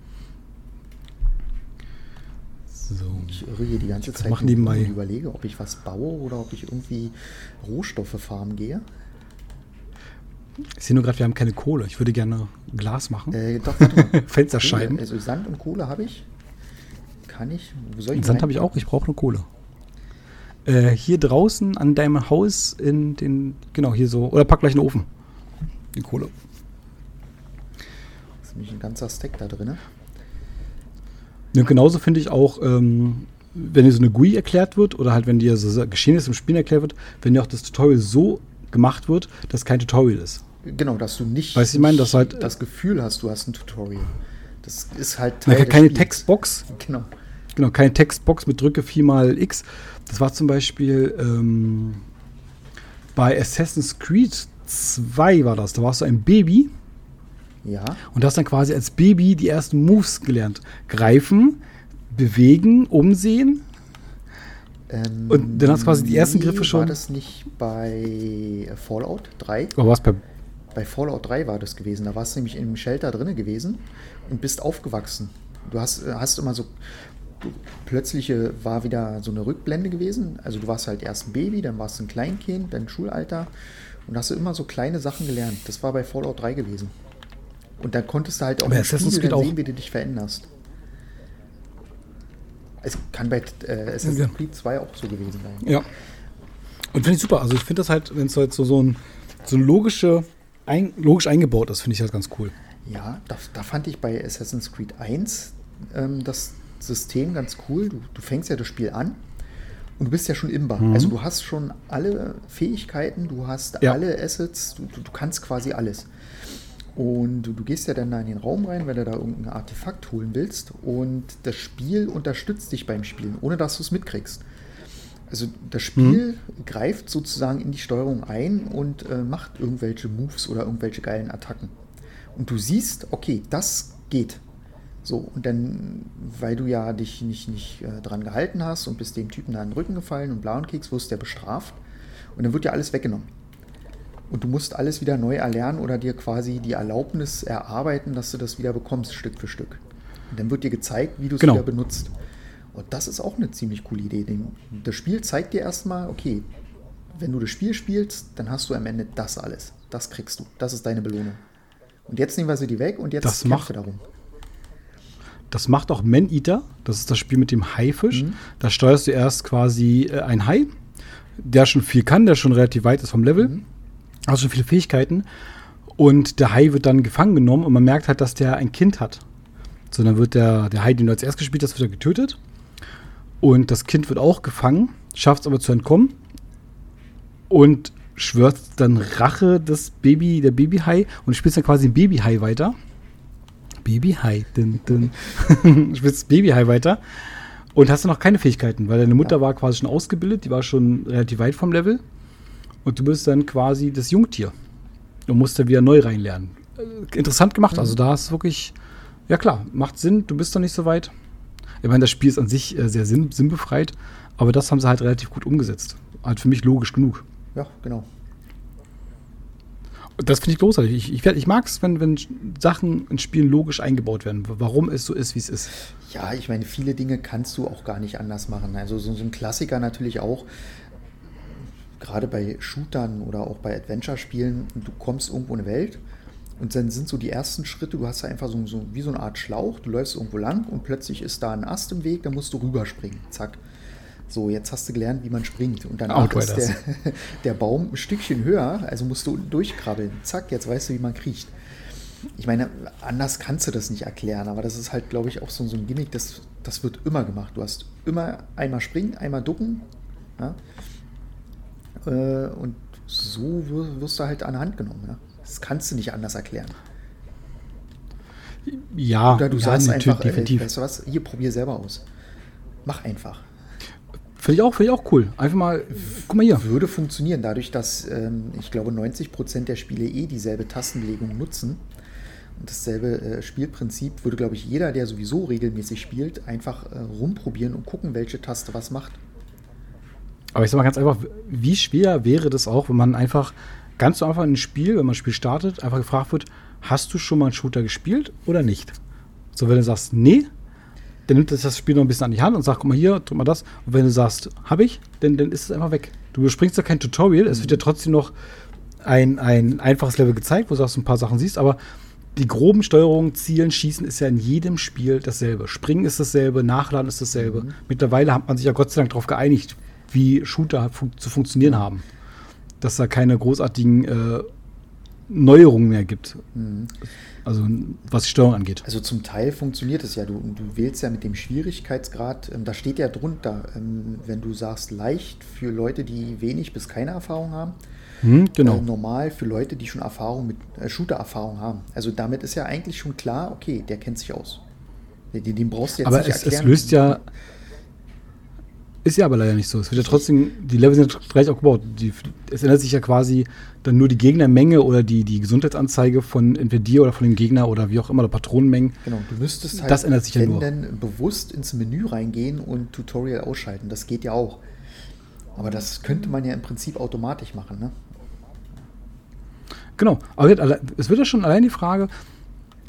So. Ich irre hier die ganze Zeit und überlege, ob ich was baue oder ob ich irgendwie Rohstoffe farmen gehe. Ich sehe nur gerade, wir haben keine Kohle. Ich würde gerne Glas machen. Äh, doch. Fensterscheiben. Also Sand und Kohle habe ich. Kann ich? Wo soll ich Sand habe ich auch. Ich brauche nur Kohle. Äh, hier draußen an deinem Haus in den, genau, hier so, oder pack gleich in den Ofen. Die Kohle. Das ist nämlich ein ganzer Stack da drin. Ja, genauso finde ich auch, ähm, wenn dir so eine GUI erklärt wird oder halt wenn dir so Geschehenes im Spiel erklärt wird, wenn dir auch das Tutorial so gemacht wird, dass kein Tutorial ist. Genau, dass du nicht, weißt, ich meine, dass halt, das Gefühl hast, du hast ein Tutorial. Das ist halt Teil ja, keine Textbox. Genau. Genau, keine Textbox mit drücke 4 mal X. Das war zum Beispiel ähm, bei Assassin's Creed 2 war das. Da warst du ein Baby ja. Und hast dann quasi als Baby die ersten Moves gelernt. Greifen, bewegen, umsehen. Ähm, und dann hast du quasi die ersten Griffe schon. War das nicht bei Fallout 3? Oder was bei. Bei Fallout 3 war das gewesen. Da warst du nämlich im Shelter drin gewesen und bist aufgewachsen. Du hast, hast immer so. Plötzliche war wieder so eine Rückblende gewesen. Also du warst halt erst ein Baby, dann warst du ein Kleinkind, dann Schulalter. Und hast du immer so kleine Sachen gelernt. Das war bei Fallout 3 gewesen. Und dann konntest du halt auch im Spiel dann sehen, wie du dich veränderst. Es kann bei äh, Assassin's ja. Creed 2 auch so gewesen sein. Ja. Und finde ich super. Also ich finde das halt, wenn es halt so, so ein, so ein logische, ein, logisch eingebaut ist, finde ich halt ganz cool. Ja, da, da, fand ich bei Assassin's Creed 1 ähm, das System ganz cool. Du, du, fängst ja das Spiel an und du bist ja schon imbar. Mhm. Also du hast schon alle Fähigkeiten, du hast ja. alle Assets, du, du, du kannst quasi alles. Und du, du, gehst ja dann da in den Raum rein, wenn du da irgendein Artefakt holen willst. Und das Spiel unterstützt dich beim Spielen, ohne dass du es mitkriegst. Also das Spiel mhm. greift sozusagen in die Steuerung ein und äh, macht irgendwelche Moves oder irgendwelche geilen Attacken. Und du siehst, okay, das geht. So, und dann, weil du ja dich nicht, nicht äh, dran gehalten hast und bist dem Typen da in den Rücken gefallen und blauen Keks, wirst der bestraft. Und dann wird dir alles weggenommen. Und du musst alles wieder neu erlernen oder dir quasi die Erlaubnis erarbeiten, dass du das wieder bekommst, Stück für Stück. Und dann wird dir gezeigt, wie du es genau. wieder benutzt. Und das ist auch eine ziemlich coole Idee. Das Spiel zeigt dir erstmal, okay, wenn du das Spiel spielst, dann hast du am Ende das alles. Das kriegst du. Das ist deine Belohnung. Und jetzt nehmen wir sie die weg und jetzt das macht, darum. Das macht auch Man Eater. Das ist das Spiel mit dem Haifisch. Mhm. Da steuerst du erst quasi äh, ein Hai, der schon viel kann, der schon relativ weit ist vom Level. Mhm hast schon viele Fähigkeiten. Und der Hai wird dann gefangen genommen und man merkt halt, dass der ein Kind hat. So, dann wird der, der Hai, den du als erst gespielt hast, wird er getötet. Und das Kind wird auch gefangen, schafft es aber zu entkommen. Und schwört dann Rache des Baby, der Babyhai und spielst dann quasi ein Babyhai weiter. Babyhai, dün, dün. spielst Babyhai weiter und hast dann noch keine Fähigkeiten, weil deine Mutter ja. war quasi schon ausgebildet, die war schon relativ weit vom Level. Und du bist dann quasi das Jungtier und musst dann wieder neu reinlernen. Äh, interessant gemacht, also mhm. also da ist wirklich, ja klar, macht Sinn, du bist doch nicht so weit. Ich meine, das Spiel ist an sich äh, sehr sinn, sinnbefreit, aber das haben sie halt relativ gut umgesetzt. Halt für mich logisch genug. Ja, genau. Das finde ich großartig. Ich, ich, ich mag es, wenn, wenn Sachen in Spielen logisch eingebaut werden, warum es so ist, wie es ist. Ja, ich meine, viele Dinge kannst du auch gar nicht anders machen. Also so, so ein Klassiker natürlich auch, gerade bei Shootern oder auch bei Adventure-Spielen, du kommst irgendwo in eine Welt und dann sind so die ersten Schritte, du hast da einfach so, so wie so eine Art Schlauch, du läufst irgendwo lang und plötzlich ist da ein Ast im Weg, da musst du rüberspringen. Zack. So, jetzt hast du gelernt, wie man springt. Und dann ist der, der Baum ein Stückchen höher, also musst du durchkrabbeln. Zack, jetzt weißt du, wie man kriecht. Ich meine, anders kannst du das nicht erklären, aber das ist halt, glaube ich, auch so, so ein Gimmick, das, das wird immer gemacht. Du hast immer einmal springen, einmal ducken. Ja? Äh, und so wirst du halt an der Hand genommen. Ja? Das kannst du nicht anders erklären. Ja, Oder du ja, sagst einfach, definitiv. Ey, weißt du was, hier probier selber aus. Mach einfach. Finde ich, auch, find ich auch cool. Einfach mal, guck mal hier. Würde funktionieren, dadurch, dass ähm, ich glaube 90% der Spiele eh dieselbe Tastenbelegung nutzen. Und dasselbe äh, Spielprinzip würde, glaube ich, jeder, der sowieso regelmäßig spielt, einfach äh, rumprobieren und gucken, welche Taste was macht. Aber ich sag mal ganz einfach, wie schwer wäre das auch, wenn man einfach ganz so einfach in ein Spiel, wenn man ein Spiel startet, einfach gefragt wird, hast du schon mal einen Shooter gespielt oder nicht? So, wenn du sagst, nee, dann nimmt das Spiel noch ein bisschen an die Hand und sagt, guck mal hier, drück mal das. Und wenn du sagst, habe ich, dann, dann ist es einfach weg. Du überspringst ja kein Tutorial, es wird ja trotzdem noch ein, ein einfaches Level gezeigt, wo du ein paar Sachen siehst, aber die groben Steuerungen, Zielen, Schießen ist ja in jedem Spiel dasselbe. Springen ist dasselbe, Nachladen ist dasselbe. Mhm. Mittlerweile hat man sich ja Gott sei Dank darauf geeinigt, wie Shooter fun zu funktionieren haben. Dass da keine großartigen äh, Neuerungen mehr gibt. Mhm. Also was die Steuerung angeht. Also zum Teil funktioniert es ja. Du, du wählst ja mit dem Schwierigkeitsgrad, ähm, da steht ja drunter, ähm, wenn du sagst leicht für Leute, die wenig bis keine Erfahrung haben. Hm, genau. Äh, normal für Leute, die schon Erfahrung mit äh, Shooter-Erfahrung haben. Also damit ist ja eigentlich schon klar, okay, der kennt sich aus. Den, den brauchst du jetzt Aber nicht es, erklären. es löst ja ist ja aber leider nicht so. Es wird ja trotzdem, die Level sind gleich auch gebaut. Die, es ändert sich ja quasi dann nur die Gegnermenge oder die, die Gesundheitsanzeige von entweder dir oder von dem Gegner oder wie auch immer, der Patronenmengen. Genau, du müsstest halt, das ändert sich wenn ja nur. denn bewusst ins Menü reingehen und Tutorial ausschalten. Das geht ja auch. Aber das könnte man ja im Prinzip automatisch machen, ne? Genau, aber es wird ja schon allein die Frage,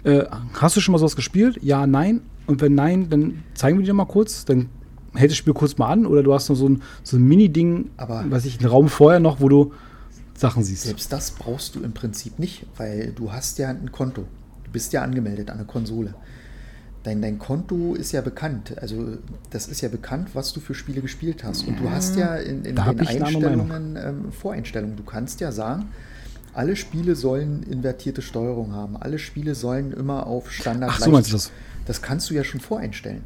äh, hast du schon mal sowas gespielt? Ja, nein. Und wenn nein, dann zeigen wir dir mal kurz, dann hält das Spiel kurz mal an oder du hast noch so ein, so ein Mini-Ding, weiß ich, einen Raum vorher noch, wo du Sachen siehst. Selbst das brauchst du im Prinzip nicht, weil du hast ja ein Konto. Du bist ja angemeldet an der Konsole. Dein, dein Konto ist ja bekannt. Also das ist ja bekannt, was du für Spiele gespielt hast. Und du hast ja in, in den Einstellungen ähm, Voreinstellungen. Du kannst ja sagen, alle Spiele sollen invertierte Steuerung haben. Alle Spiele sollen immer auf Standard. Ach, so meinst du das? Das kannst du ja schon voreinstellen.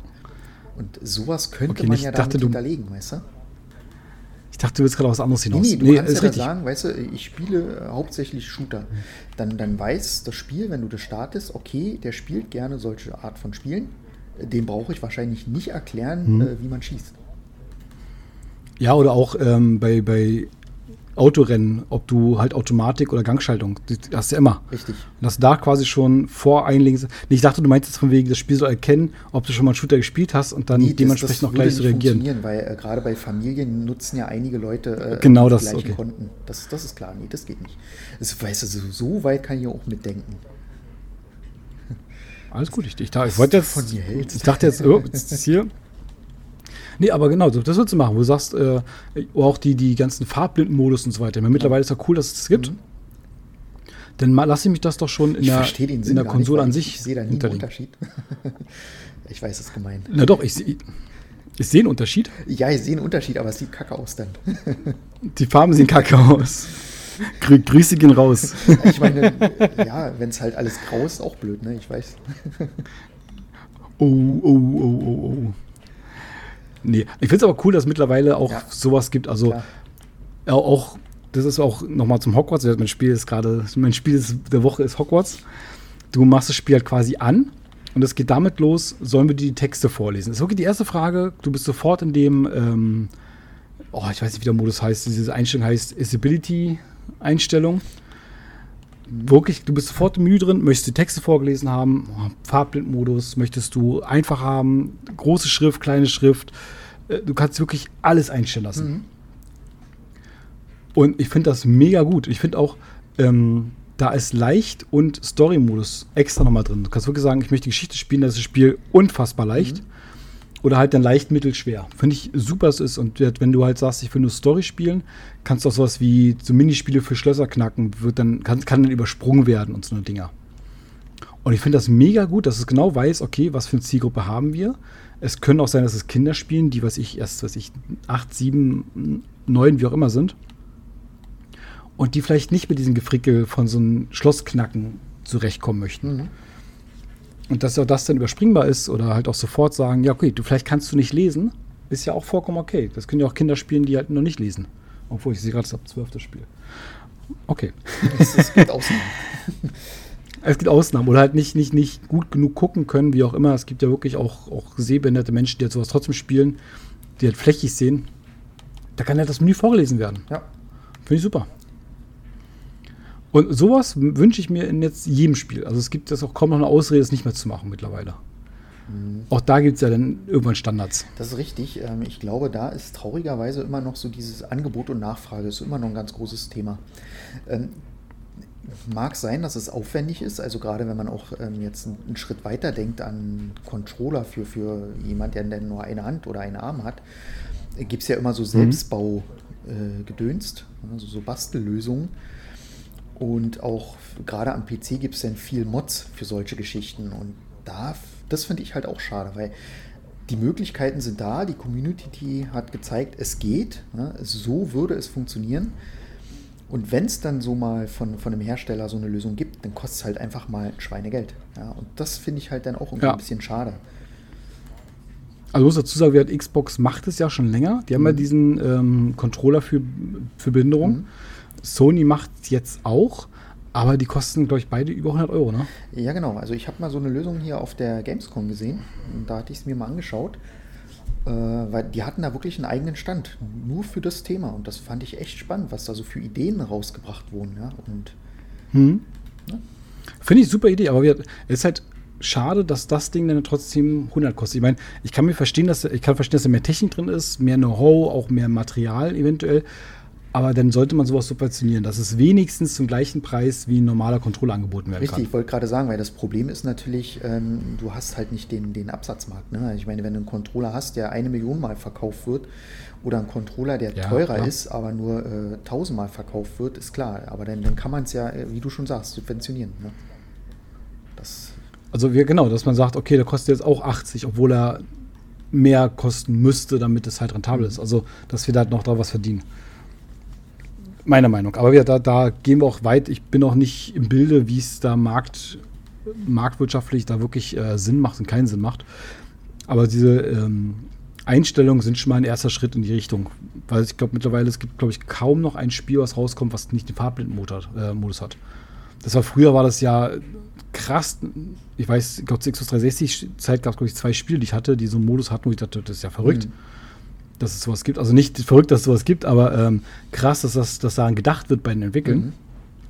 Und sowas könnte okay, man ja damit dachte, hinterlegen, weißt du? Ich dachte, du willst gerade was anderes hinaus. Nee, nee du nee, kannst ja richtig. sagen, weißt du, ich spiele äh, hauptsächlich Shooter. Dann, dann weiß das Spiel, wenn du das startest, okay, der spielt gerne solche Art von Spielen. Dem brauche ich wahrscheinlich nicht erklären, hm. äh, wie man schießt. Ja, oder auch ähm, bei, bei Autorennen, ob du halt Automatik oder Gangschaltung, das hast du ja immer. Richtig. Und das da quasi schon voreinlegen. Nee, ich dachte, du meinst jetzt von wegen, das Spiel soll erkennen, ob du schon mal einen Shooter gespielt hast und dann nee, dementsprechend noch gleich zu reagieren. Weil äh, gerade bei Familien nutzen ja einige Leute äh, genau das, okay. Konten. Das, das ist klar, nee, das geht nicht. Das, weißt du, so weit kann ich auch mitdenken. Alles gut, ich, ich, ich wollte jetzt, ich dachte jetzt, oh, jetzt ist hier Nee, aber genau, das willst du machen, wo du sagst, äh, auch die, die ganzen Farbblindenmodus und so weiter. Meine, mittlerweile ist ja cool, dass es das gibt. Mhm. Dann lasse ich mich das doch schon in der, in der Konsole an sich. Ich sehe da nie einen Unterschied. ich weiß, es ist gemein. Na doch, ich sehe. Ich sehe einen Unterschied. Ja, ich sehe einen Unterschied, aber es sieht kacke aus dann. Die Farben sehen kacke aus. Grü Grüße gehen raus. Ich meine, ja, wenn es halt alles grau ist, auch blöd, ne? Ich weiß. Oh, oh, oh, oh, oh. Nee, ich finde es aber cool, dass es mittlerweile auch ja. sowas gibt. Also ja, auch, das ist auch nochmal zum Hogwarts. Mein Spiel ist gerade, mein Spiel ist, der Woche ist Hogwarts. Du machst das Spiel halt quasi an und es geht damit los, sollen wir die Texte vorlesen? Das ist wirklich die erste Frage. Du bist sofort in dem, ähm, oh, ich weiß nicht, wie der Modus heißt. Diese Einstellung heißt Isability-Einstellung. Wirklich, du bist sofort im Menü drin, möchtest die Texte vorgelesen haben, Farbblindmodus, möchtest du einfach haben, große Schrift, kleine Schrift. Äh, du kannst wirklich alles einstellen lassen. Mhm. Und ich finde das mega gut. Ich finde auch, ähm, da ist leicht und Story-Modus extra nochmal drin. Du kannst wirklich sagen, ich möchte die Geschichte spielen, das ist das Spiel unfassbar leicht. Mhm. Oder halt dann leicht mittelschwer. Finde ich super, es ist. Und wenn du halt sagst, ich will nur Story spielen, kannst du auch sowas wie so Minispiele für Schlösser knacken, wird dann, kann, kann dann übersprungen werden und so eine Dinger. Und ich finde das mega gut, dass es genau weiß, okay, was für eine Zielgruppe haben wir. Es können auch sein, dass es Kinder spielen, die, was ich, erst, was ich, acht, sieben, neun, wie auch immer sind und die vielleicht nicht mit diesem Gefrickel von so einem Schlossknacken zurechtkommen möchten. Mhm. Und dass auch das dann überspringbar ist oder halt auch sofort sagen, ja, okay, du vielleicht kannst du nicht lesen, ist ja auch vollkommen okay. Das können ja auch Kinder spielen, die halt noch nicht lesen. Obwohl ich sehe gerade, es ab 12 das Spiel. Okay. Es, es gibt Ausnahmen. es gibt Ausnahmen oder halt nicht, nicht, nicht gut genug gucken können, wie auch immer. Es gibt ja wirklich auch, auch sehbehinderte Menschen, die halt sowas trotzdem spielen, die halt flächig sehen. Da kann ja das Menü vorgelesen werden. Ja. Finde ich super. Und sowas wünsche ich mir in jetzt jedem Spiel. Also es gibt jetzt auch kaum noch eine Ausrede, es nicht mehr zu machen mittlerweile. Mhm. Auch da gibt es ja dann irgendwann Standards. Das ist richtig. Ähm, ich glaube, da ist traurigerweise immer noch so dieses Angebot und Nachfrage, ist immer noch ein ganz großes Thema. Ähm, mag sein, dass es aufwendig ist, also gerade wenn man auch ähm, jetzt einen Schritt weiter denkt an Controller für, für jemand, der nur eine Hand oder einen Arm hat, gibt es ja immer so mhm. Selbstbau äh, gedönst, also so Bastellösungen und auch gerade am PC gibt es dann viel Mods für solche Geschichten. Und da, das finde ich halt auch schade, weil die Möglichkeiten sind da, die Community hat gezeigt, es geht, ne? so würde es funktionieren. Und wenn es dann so mal von, von einem Hersteller so eine Lösung gibt, dann kostet es halt einfach mal Schweinegeld. Ja? Und das finde ich halt dann auch irgendwie ja. ein bisschen schade. Also muss dazu sagen, Xbox macht es ja schon länger. Die haben mhm. ja diesen ähm, Controller für, für Behinderung. Mhm. Sony macht es jetzt auch, aber die kosten, glaube ich, beide über 100 Euro, ne? Ja, genau. Also ich habe mal so eine Lösung hier auf der Gamescom gesehen. Und da hatte ich es mir mal angeschaut. Äh, weil die hatten da wirklich einen eigenen Stand, nur für das Thema. Und das fand ich echt spannend, was da so für Ideen rausgebracht wurden. Ja? Und, hm. ja. Finde ich super Idee, aber es ist halt schade, dass das Ding dann trotzdem 100 kostet. Ich meine, ich kann mir verstehen, dass ich kann verstehen, dass da mehr Technik drin ist, mehr Know-how, auch mehr Material eventuell. Aber dann sollte man sowas subventionieren, dass es wenigstens zum gleichen Preis wie ein normaler Controller angeboten werden Richtig, kann. Richtig, ich wollte gerade sagen, weil das Problem ist natürlich, ähm, du hast halt nicht den, den Absatzmarkt. Ne? Ich meine, wenn du einen Controller hast, der eine Million Mal verkauft wird, oder einen Controller, der ja, teurer klar. ist, aber nur äh, tausendmal verkauft wird, ist klar. Aber dann, dann kann man es ja, äh, wie du schon sagst, subventionieren. Ne? Das also wir, genau, dass man sagt, okay, der kostet jetzt auch 80, obwohl er mehr kosten müsste, damit es halt rentabel mhm. ist. Also, dass wir da noch da was verdienen. Meiner Meinung. Aber ja, da, da gehen wir auch weit. Ich bin auch nicht im Bilde, wie es da Markt, marktwirtschaftlich da wirklich äh, Sinn macht und keinen Sinn macht. Aber diese ähm, Einstellungen sind schon mal ein erster Schritt in die Richtung. Weil ich glaube, mittlerweile es gibt, glaube ich, kaum noch ein Spiel, was rauskommt, was nicht den Farbblindmodus äh, hat. Das war früher war das ja krass. Ich weiß, ich glaube, zur Xbox 360 Zeit gab es, glaube ich, zwei Spiele, die ich hatte, die so einen Modus hatten, wo ich dachte, das ist ja verrückt. Mhm dass es sowas gibt. Also nicht verrückt, dass es sowas gibt, aber ähm, krass, dass das dass daran gedacht wird bei den Entwicklern. Mhm.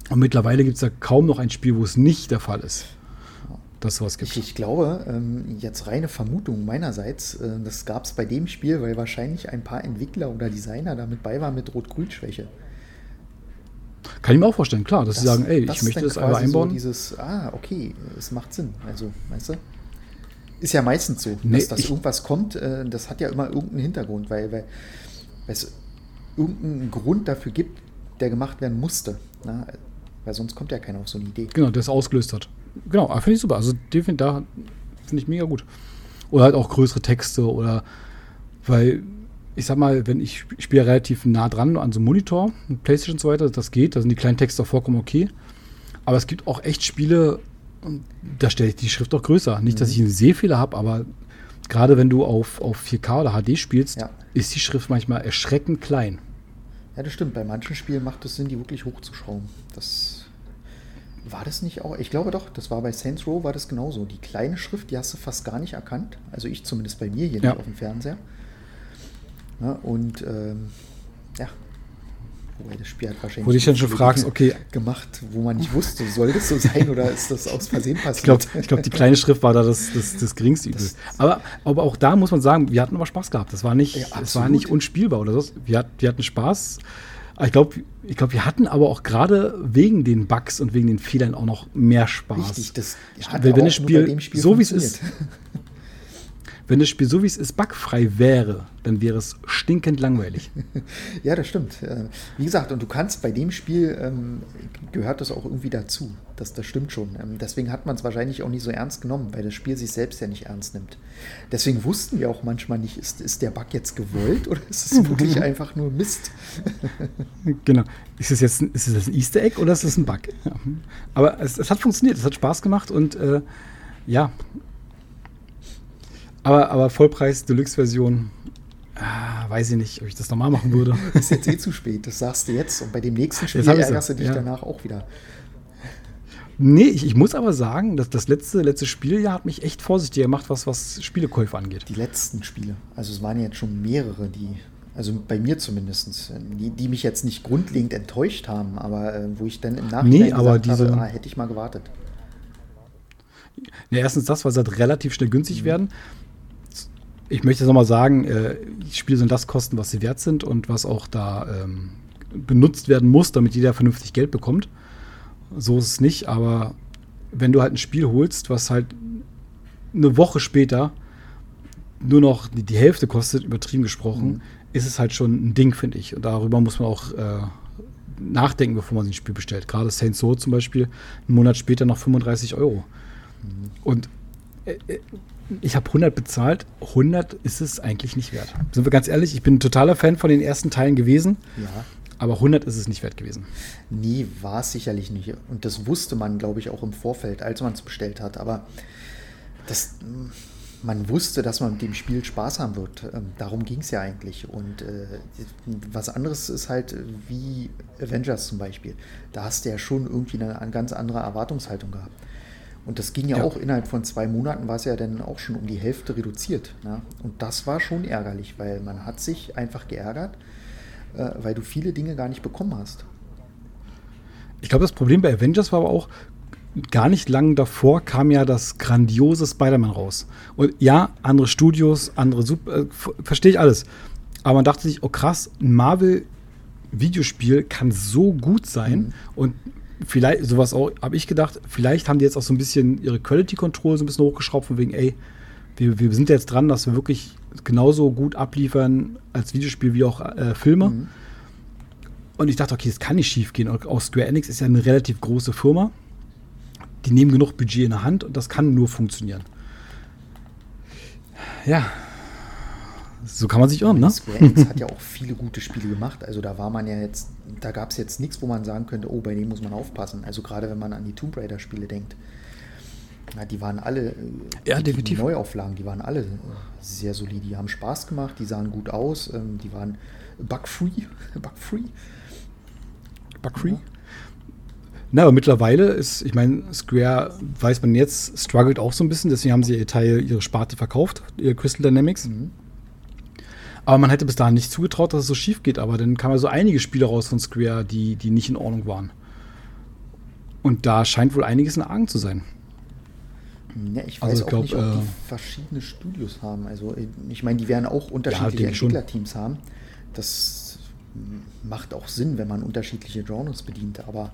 Und mittlerweile gibt es ja kaum noch ein Spiel, wo es nicht der Fall ist. Dass sowas gibt. Ich, ich glaube, ähm, jetzt reine Vermutung meinerseits, äh, das gab es bei dem Spiel, weil wahrscheinlich ein paar Entwickler oder Designer damit bei waren mit Rot-Grün-Schwäche. Kann ich mir auch vorstellen, klar, dass das, sie sagen, ey, ich möchte das einmal einbauen. So dieses, ah, okay, es macht Sinn. Also, weißt du? Ist ja meistens so, nee, dass, dass irgendwas kommt, äh, das hat ja immer irgendeinen Hintergrund, weil, weil, weil es irgendeinen Grund dafür gibt, der gemacht werden musste. Ne? Weil sonst kommt ja keiner auf so eine Idee. Genau, der es ausgelöst hat. Genau, finde ich super. Also den find, da finde ich mega gut. Oder halt auch größere Texte oder weil ich sag mal, wenn ich spiele relativ nah dran an so einem Monitor, Playstation und so weiter, das geht, da sind die kleinen Texte auch vollkommen okay. Aber es gibt auch echt Spiele, da stelle ich die Schrift auch größer. Nicht, mhm. dass ich einen Sehfehler habe, aber gerade wenn du auf, auf 4K oder HD spielst, ja. ist die Schrift manchmal erschreckend klein. Ja, das stimmt. Bei manchen Spielen macht es Sinn, die wirklich hochzuschrauben. Das war das nicht auch? Ich glaube doch, das war bei Saints Row war das genauso. Die kleine Schrift, die hast du fast gar nicht erkannt. Also ich zumindest bei mir hier ja. nicht auf dem Fernseher. Ja, und ähm, ja, Wobei das Spiel hat wahrscheinlich. Wo du dich dann schon fragst, okay. Gemacht, wo man nicht wusste, soll das so sein oder ist das aus Versehen passiert? Ich glaube, glaub, die kleine Schrift war da das, das, das geringste Übel. Aber, aber auch da muss man sagen, wir hatten aber Spaß gehabt. Das war nicht, ja, das war nicht unspielbar oder so. Wir, wir hatten Spaß. Ich glaube, ich glaub, wir hatten aber auch gerade wegen den Bugs und wegen den Fehlern auch noch mehr Spaß. Richtig, das hat wenn, wenn das Spiel, Spiel so wie es ist, wenn das Spiel so wie es ist bugfrei wäre, dann wäre es stinkend langweilig. ja, das stimmt. Wie gesagt, und du kannst bei dem Spiel, ähm, gehört das auch irgendwie dazu. Das, das stimmt schon. Ähm, deswegen hat man es wahrscheinlich auch nicht so ernst genommen, weil das Spiel sich selbst ja nicht ernst nimmt. Deswegen wussten wir auch manchmal nicht, ist, ist der Bug jetzt gewollt oder ist es wirklich einfach nur Mist? genau. Ist es jetzt ist es ein Easter Egg oder ist es ein Bug? Ja. Aber es, es, hat funktioniert, es hat Spaß gemacht und äh, ja, aber, aber Vollpreis, Deluxe-Version, ah, weiß ich nicht, ob ich das nochmal machen würde. Ist jetzt eh zu spät, das sagst du jetzt. Und bei dem nächsten Spiel ärgerst du dich ja. danach auch wieder. Nee, ich, ich, muss aber sagen, dass das letzte, letzte Spieljahr hat mich echt vorsichtiger gemacht, was, was Spielekäufe angeht. Die letzten Spiele. Also es waren jetzt schon mehrere, die, also bei mir zumindest, die, die mich jetzt nicht grundlegend enttäuscht haben, aber äh, wo ich dann im Nachhinein nee, aber diese, habe, ah, hätte ich mal gewartet. Ja, erstens das, weil sie halt relativ schnell günstig mhm. werden ich möchte nochmal sagen, äh, Spiele sollen das kosten, was sie wert sind und was auch da ähm, benutzt werden muss, damit jeder vernünftig Geld bekommt. So ist es nicht, aber wenn du halt ein Spiel holst, was halt eine Woche später nur noch die, die Hälfte kostet, übertrieben gesprochen, mhm. ist es halt schon ein Ding, finde ich. Und darüber muss man auch äh, nachdenken, bevor man sich ein Spiel bestellt. Gerade Saints Row zum Beispiel, einen Monat später noch 35 Euro. Mhm. Und äh, äh ich habe 100 bezahlt. 100 ist es eigentlich nicht wert. Sind wir ganz ehrlich, ich bin ein totaler Fan von den ersten Teilen gewesen. Ja. Aber 100 ist es nicht wert gewesen. Nie war es sicherlich nicht. Und das wusste man, glaube ich, auch im Vorfeld, als man es bestellt hat. Aber das, man wusste, dass man mit dem Spiel Spaß haben wird. Ähm, darum ging es ja eigentlich. Und äh, was anderes ist halt wie Avengers zum Beispiel. Da hast du ja schon irgendwie eine, eine ganz andere Erwartungshaltung gehabt. Und das ging ja, ja, auch innerhalb von zwei Monaten, war es ja dann auch schon um die Hälfte reduziert. Ne? Und das war schon ärgerlich, weil man hat sich einfach geärgert, äh, weil du viele Dinge gar nicht bekommen hast. Ich glaube, das Problem bei Avengers war aber auch, gar nicht lang davor kam ja das grandiose Spider-Man raus. Und ja, andere Studios, andere Super, äh, verstehe ich alles. Aber man dachte sich, oh krass, ein Marvel-Videospiel kann so gut sein mhm. und vielleicht, sowas auch, habe ich gedacht, vielleicht haben die jetzt auch so ein bisschen ihre Quality Control so ein bisschen hochgeschraubt, von wegen, ey, wir, wir sind jetzt dran, dass wir wirklich genauso gut abliefern als Videospiel wie auch äh, Filme. Mhm. Und ich dachte, okay, es kann nicht schief gehen. Auch Square Enix ist ja eine relativ große Firma. Die nehmen genug Budget in der Hand und das kann nur funktionieren. Ja, so kann man sich irren, ne? Square Enix hat ja auch viele gute Spiele gemacht. Also da war man ja jetzt, da gab es jetzt nichts, wo man sagen könnte, oh, bei dem muss man aufpassen. Also gerade wenn man an die Tomb Raider-Spiele denkt. Ja, die waren alle, ja, die, definitiv. die Neuauflagen, die waren alle sehr solide. Die haben Spaß gemacht, die sahen gut aus, ähm, die waren bug-free. bug-free. Bug-free? Ja. Na, aber mittlerweile ist, ich meine, Square, weiß man jetzt, struggelt auch so ein bisschen, deswegen haben sie ihr Teil, ihre Sparte verkauft, ihr Crystal Dynamics. Mhm. Aber man hätte bis dahin nicht zugetraut, dass es so schief geht. Aber dann kamen so einige Spiele raus von Square, die, die nicht in Ordnung waren. Und da scheint wohl einiges in Argen zu sein. Ja, ich weiß also, auch glaub, nicht, ob äh, die verschiedene Studios haben. Also ich meine, die werden auch unterschiedliche ja, Entwicklerteams haben. Das macht auch Sinn, wenn man unterschiedliche Genres bedient. Aber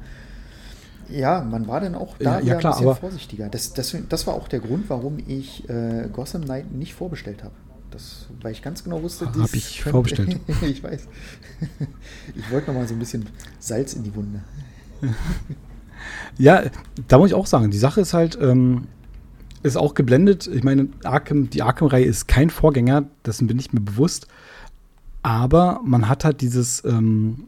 ja, man war dann auch da ja, ja, klar, ein bisschen vorsichtiger. Das, das, das war auch der Grund, warum ich äh, Gotham Knight nicht vorbestellt habe. Das, weil ich ganz genau wusste, das habe ich könnte, vorbestellt. ich weiß. Ich wollte noch mal so ein bisschen Salz in die Wunde. ja, da muss ich auch sagen, die Sache ist halt, ähm, ist auch geblendet. Ich meine, Arkham, die Arkham-Reihe ist kein Vorgänger, dessen bin ich mir bewusst. Aber man hat halt dieses, ähm,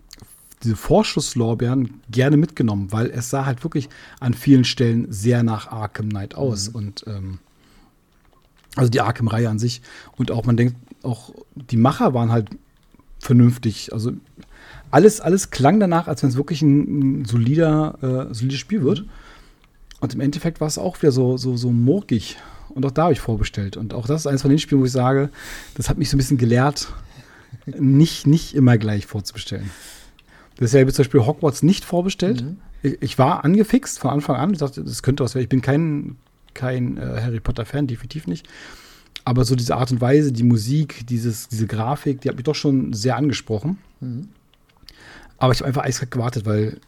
diese Vorschusslorbeeren gerne mitgenommen, weil es sah halt wirklich an vielen Stellen sehr nach Arkham Knight aus. Mhm. Und ähm, also die Arkham-Reihe an sich. Und auch, man denkt, auch die Macher waren halt vernünftig. Also alles, alles klang danach, als wenn es wirklich ein, ein solider, äh, solides Spiel wird. Und im Endeffekt war es auch wieder so, so, so murkig. Und auch da habe ich vorbestellt. Und auch das ist eines von den Spielen, wo ich sage, das hat mich so ein bisschen gelehrt, nicht, nicht immer gleich vorzubestellen. Deshalb habe ich zum Beispiel Hogwarts nicht vorbestellt. Mhm. Ich, ich, war angefixt von Anfang an. Ich dachte, das könnte was werden. Ich bin kein, kein äh, Harry Potter-Fan, definitiv nicht. Aber so diese Art und Weise, die Musik, dieses, diese Grafik, die hat mich doch schon sehr angesprochen. Mhm. Aber ich habe einfach eiskalt gewartet, weil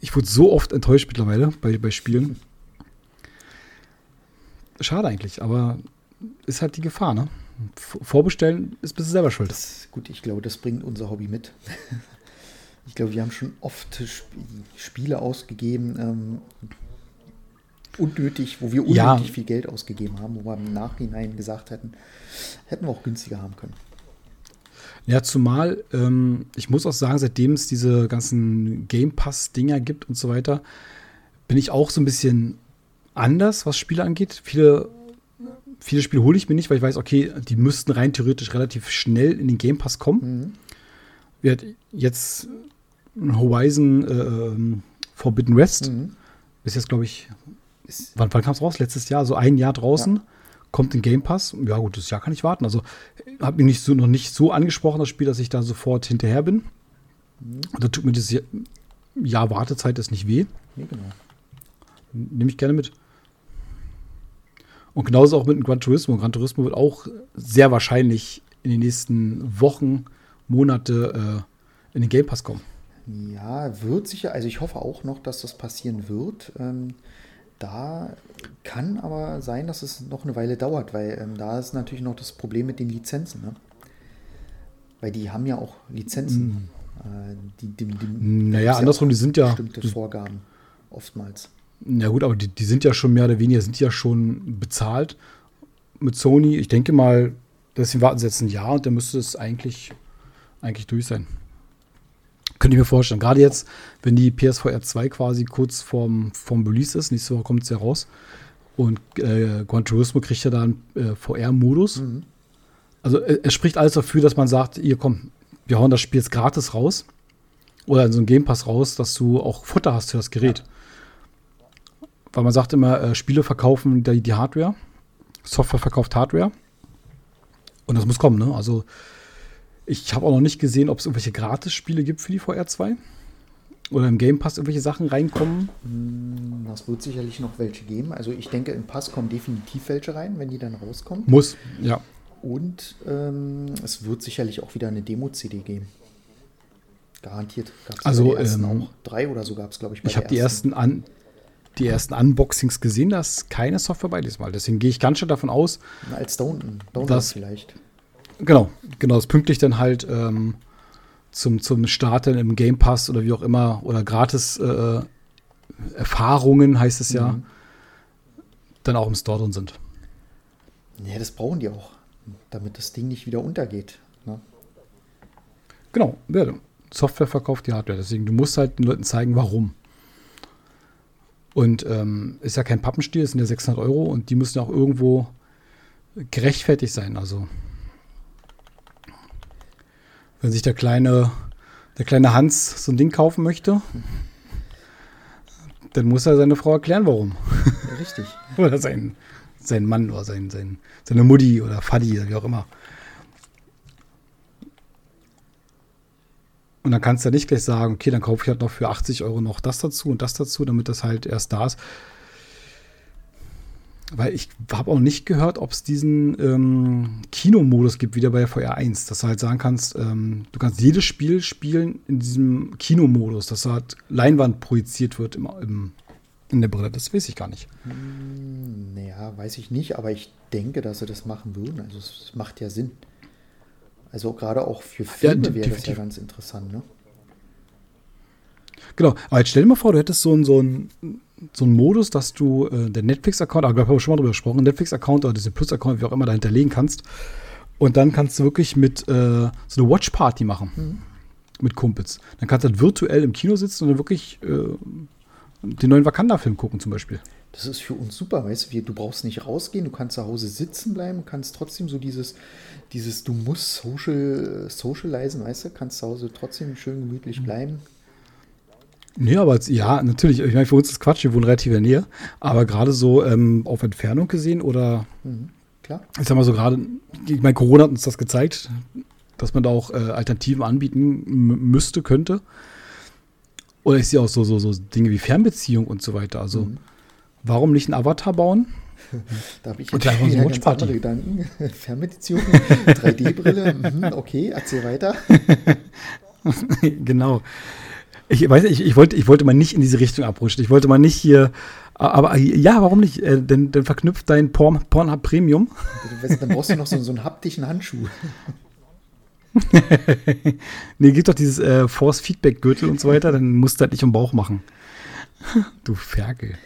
ich wurde so oft enttäuscht mittlerweile bei, bei Spielen. Schade eigentlich, aber ist halt die Gefahr, ne? Vorbestellen ist bist du selber schuld. Das, gut, ich glaube, das bringt unser Hobby mit. ich glaube, wir haben schon oft Sp Spiele ausgegeben, ähm, unnötig, wo wir unnötig ja. viel Geld ausgegeben haben, wo wir im Nachhinein gesagt hätten, hätten wir auch günstiger haben können. Ja, zumal, ähm, ich muss auch sagen, seitdem es diese ganzen Game Pass-Dinger gibt und so weiter, bin ich auch so ein bisschen anders, was Spiele angeht. Viele, viele Spiele hole ich mir nicht, weil ich weiß, okay, die müssten rein theoretisch relativ schnell in den Game Pass kommen. Mhm. Jetzt Horizon äh, ähm, Forbidden West mhm. ist jetzt, glaube ich, wann, wann kam es raus? Letztes Jahr, so ein Jahr draußen. Ja kommt in Game Pass. Ja, gut, das Jahr kann ich warten. Also habe mich nicht so, noch nicht so angesprochen, das Spiel, dass ich da sofort hinterher bin. Mhm. Da tut mir das Jahr Wartezeit ist nicht weh. Ja, genau. Nehme ich gerne mit. Und genauso auch mit dem Gran Turismo. Gran Turismo wird auch sehr wahrscheinlich in den nächsten Wochen, Monate äh, in den Game Pass kommen. Ja, wird sicher. Also ich hoffe auch noch, dass das passieren wird. Ähm, da kann aber sein, dass es noch eine Weile dauert, weil ähm, da ist natürlich noch das Problem mit den Lizenzen. Ne? Weil die haben ja auch Lizenzen. Mm. Äh, die, die, die, naja, andersrum, ja die sind ja. Bestimmte Vorgaben, oftmals. Ja, gut, aber die, die sind ja schon mehr oder weniger, sind ja schon bezahlt mit Sony. Ich denke mal, deswegen warten sie jetzt ein Jahr und dann müsste es eigentlich, eigentlich durch sein. Könnte ich mir vorstellen. Gerade jetzt, wenn die PSVR 2 quasi kurz vorm, vorm Release ist, nächste Woche kommt es ja raus. Und äh, Gran Turismo kriegt ja dann äh, VR-Modus. Mhm. Also äh, es spricht alles dafür, dass man sagt, ihr komm, wir hauen das Spiel jetzt gratis raus. Oder in so einen Game Pass raus, dass du auch Futter hast für das Gerät. Ja. Weil man sagt immer, äh, Spiele verkaufen die, die Hardware. Software verkauft Hardware. Und das muss kommen, ne? Also ich habe auch noch nicht gesehen, ob es irgendwelche Gratis-Spiele gibt für die VR 2. Oder im Game Pass irgendwelche Sachen reinkommen. Hm, das wird sicherlich noch welche geben. Also ich denke, im Pass kommen definitiv welche rein, wenn die dann rauskommen. Muss, ja. Und ähm, es wird sicherlich auch wieder eine Demo-CD geben. Garantiert. Gab's also ähm, auch drei oder so gab es, glaube ich. ich habe die ersten an die ersten Unboxings gesehen, da ist keine Software bei diesmal. Deswegen gehe ich ganz schön davon aus, Na, als Download, Download vielleicht. Genau, genau, das pünktlich dann halt ähm, zum, zum Starten im Game Pass oder wie auch immer oder gratis äh, Erfahrungen heißt es ja, mhm. dann auch im Store drin sind. Ja, das brauchen die auch, damit das Ding nicht wieder untergeht. Ne? Genau, ja, Software verkauft die Hardware, deswegen du musst halt den Leuten zeigen, warum. Und ähm, ist ja kein Pappenstiel, es sind ja 600 Euro und die müssen ja auch irgendwo gerechtfertigt sein. Also wenn sich der kleine, der kleine Hans so ein Ding kaufen möchte, dann muss er seine Frau erklären, warum. Ja, richtig. oder sein, sein Mann oder sein, sein, seine Mutti oder Faddy oder wie auch immer. Und dann kannst du ja nicht gleich sagen, okay, dann kaufe ich halt noch für 80 Euro noch das dazu und das dazu, damit das halt erst da ist. Weil ich habe auch nicht gehört, ob es diesen ähm, Kinomodus gibt, wieder bei VR 1, dass du halt sagen kannst, ähm, du kannst jedes Spiel spielen in diesem Kinomodus, dass halt Leinwand projiziert wird im, im, in der Brille. Das weiß ich gar nicht. Hm, naja, weiß ich nicht, aber ich denke, dass sie das machen würden. Also es macht ja Sinn. Also gerade auch für Filme ja, wäre das ja ganz interessant, ne? Genau, aber jetzt stell dir mal vor, du hättest so ein, so ein so einen Modus, dass du äh, den Netflix-Account, aber ich habe schon mal drüber gesprochen, Netflix-Account oder diese Plus-Account, wie auch immer, da hinterlegen kannst. Und dann kannst du wirklich mit äh, so eine Watch-Party machen. Mhm. Mit Kumpels. Dann kannst du halt virtuell im Kino sitzen und dann wirklich äh, den neuen Wakanda-Film gucken, zum Beispiel. Das ist für uns super, weißt du, du brauchst nicht rausgehen, du kannst zu Hause sitzen bleiben, kannst trotzdem so dieses, dieses, du musst social, socialisen, weißt du, kannst zu Hause trotzdem schön gemütlich mhm. bleiben. Nee, aber ja, natürlich, ich meine, für uns ist Quatsch, wir wohnen relativ in der Nähe, aber gerade so ähm, auf Entfernung gesehen oder, mhm, klar. ich sag mal so gerade, ich meine, Corona hat uns das gezeigt, dass man da auch äh, Alternativen anbieten müsste, könnte. Oder ich sehe auch so, so, so Dinge wie Fernbeziehung und so weiter, also mhm. Warum nicht einen Avatar bauen? Da habe ich jetzt wieder ganz andere Gedanken. Fernmeditation, 3D-Brille, mhm, okay, erzähl weiter. genau. Ich weiß ich, ich, wollte, ich wollte mal nicht in diese Richtung abrutschen. Ich wollte mal nicht hier. Aber ja, warum nicht? Äh, denn, denn verknüpft dein Porn, Pornhub Premium. Dann brauchst du noch so, so einen haptischen Handschuh. nee, gibt doch dieses äh, Force-Feedback-Gürtel und so weiter, dann musst du halt nicht im Bauch machen. Du Ferkel.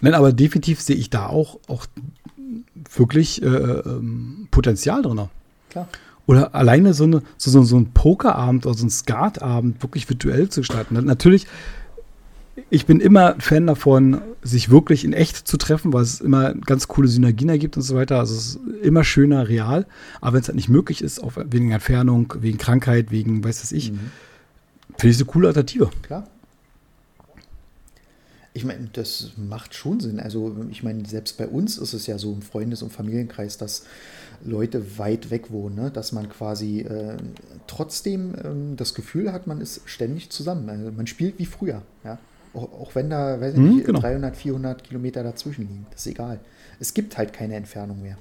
Nein, aber definitiv sehe ich da auch, auch wirklich äh, ähm, Potenzial drin. Klar. Oder alleine so, eine, so, so, ein Pokerabend oder so ein Skatabend wirklich virtuell zu gestalten. Natürlich, ich bin immer Fan davon, sich wirklich in echt zu treffen, weil es immer ganz coole Synergien ergibt und so weiter. Also es ist immer schöner real. Aber wenn es halt nicht möglich ist, auf, wegen Entfernung, wegen Krankheit, wegen weiß was ich, mhm. finde ich es eine coole Alternative. Klar. Ich meine, das macht schon Sinn. Also ich meine, selbst bei uns ist es ja so im Freundes- und Familienkreis, dass Leute weit weg wohnen, ne? dass man quasi äh, trotzdem ähm, das Gefühl hat, man ist ständig zusammen. Also man spielt wie früher. Ja? Auch, auch wenn da, weiß ich mhm, nicht, genau. 300, 400 Kilometer dazwischen liegen. Das ist egal. Es gibt halt keine Entfernung mehr.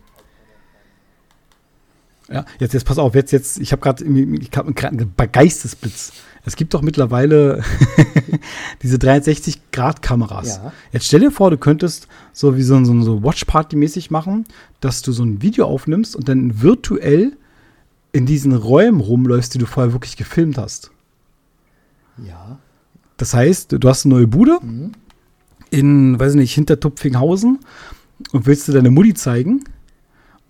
Ja, jetzt, jetzt pass auf, jetzt, jetzt, ich habe gerade einen Geistesblitz. Es gibt doch mittlerweile diese 360-Grad-Kameras. Ja. Jetzt stell dir vor, du könntest so wie so, so, so Watch-Party-mäßig machen, dass du so ein Video aufnimmst und dann virtuell in diesen Räumen rumläufst, die du vorher wirklich gefilmt hast. Ja. Das heißt, du hast eine neue Bude mhm. in, weiß nicht, hinter Tupfinghausen und willst du deine Mutti zeigen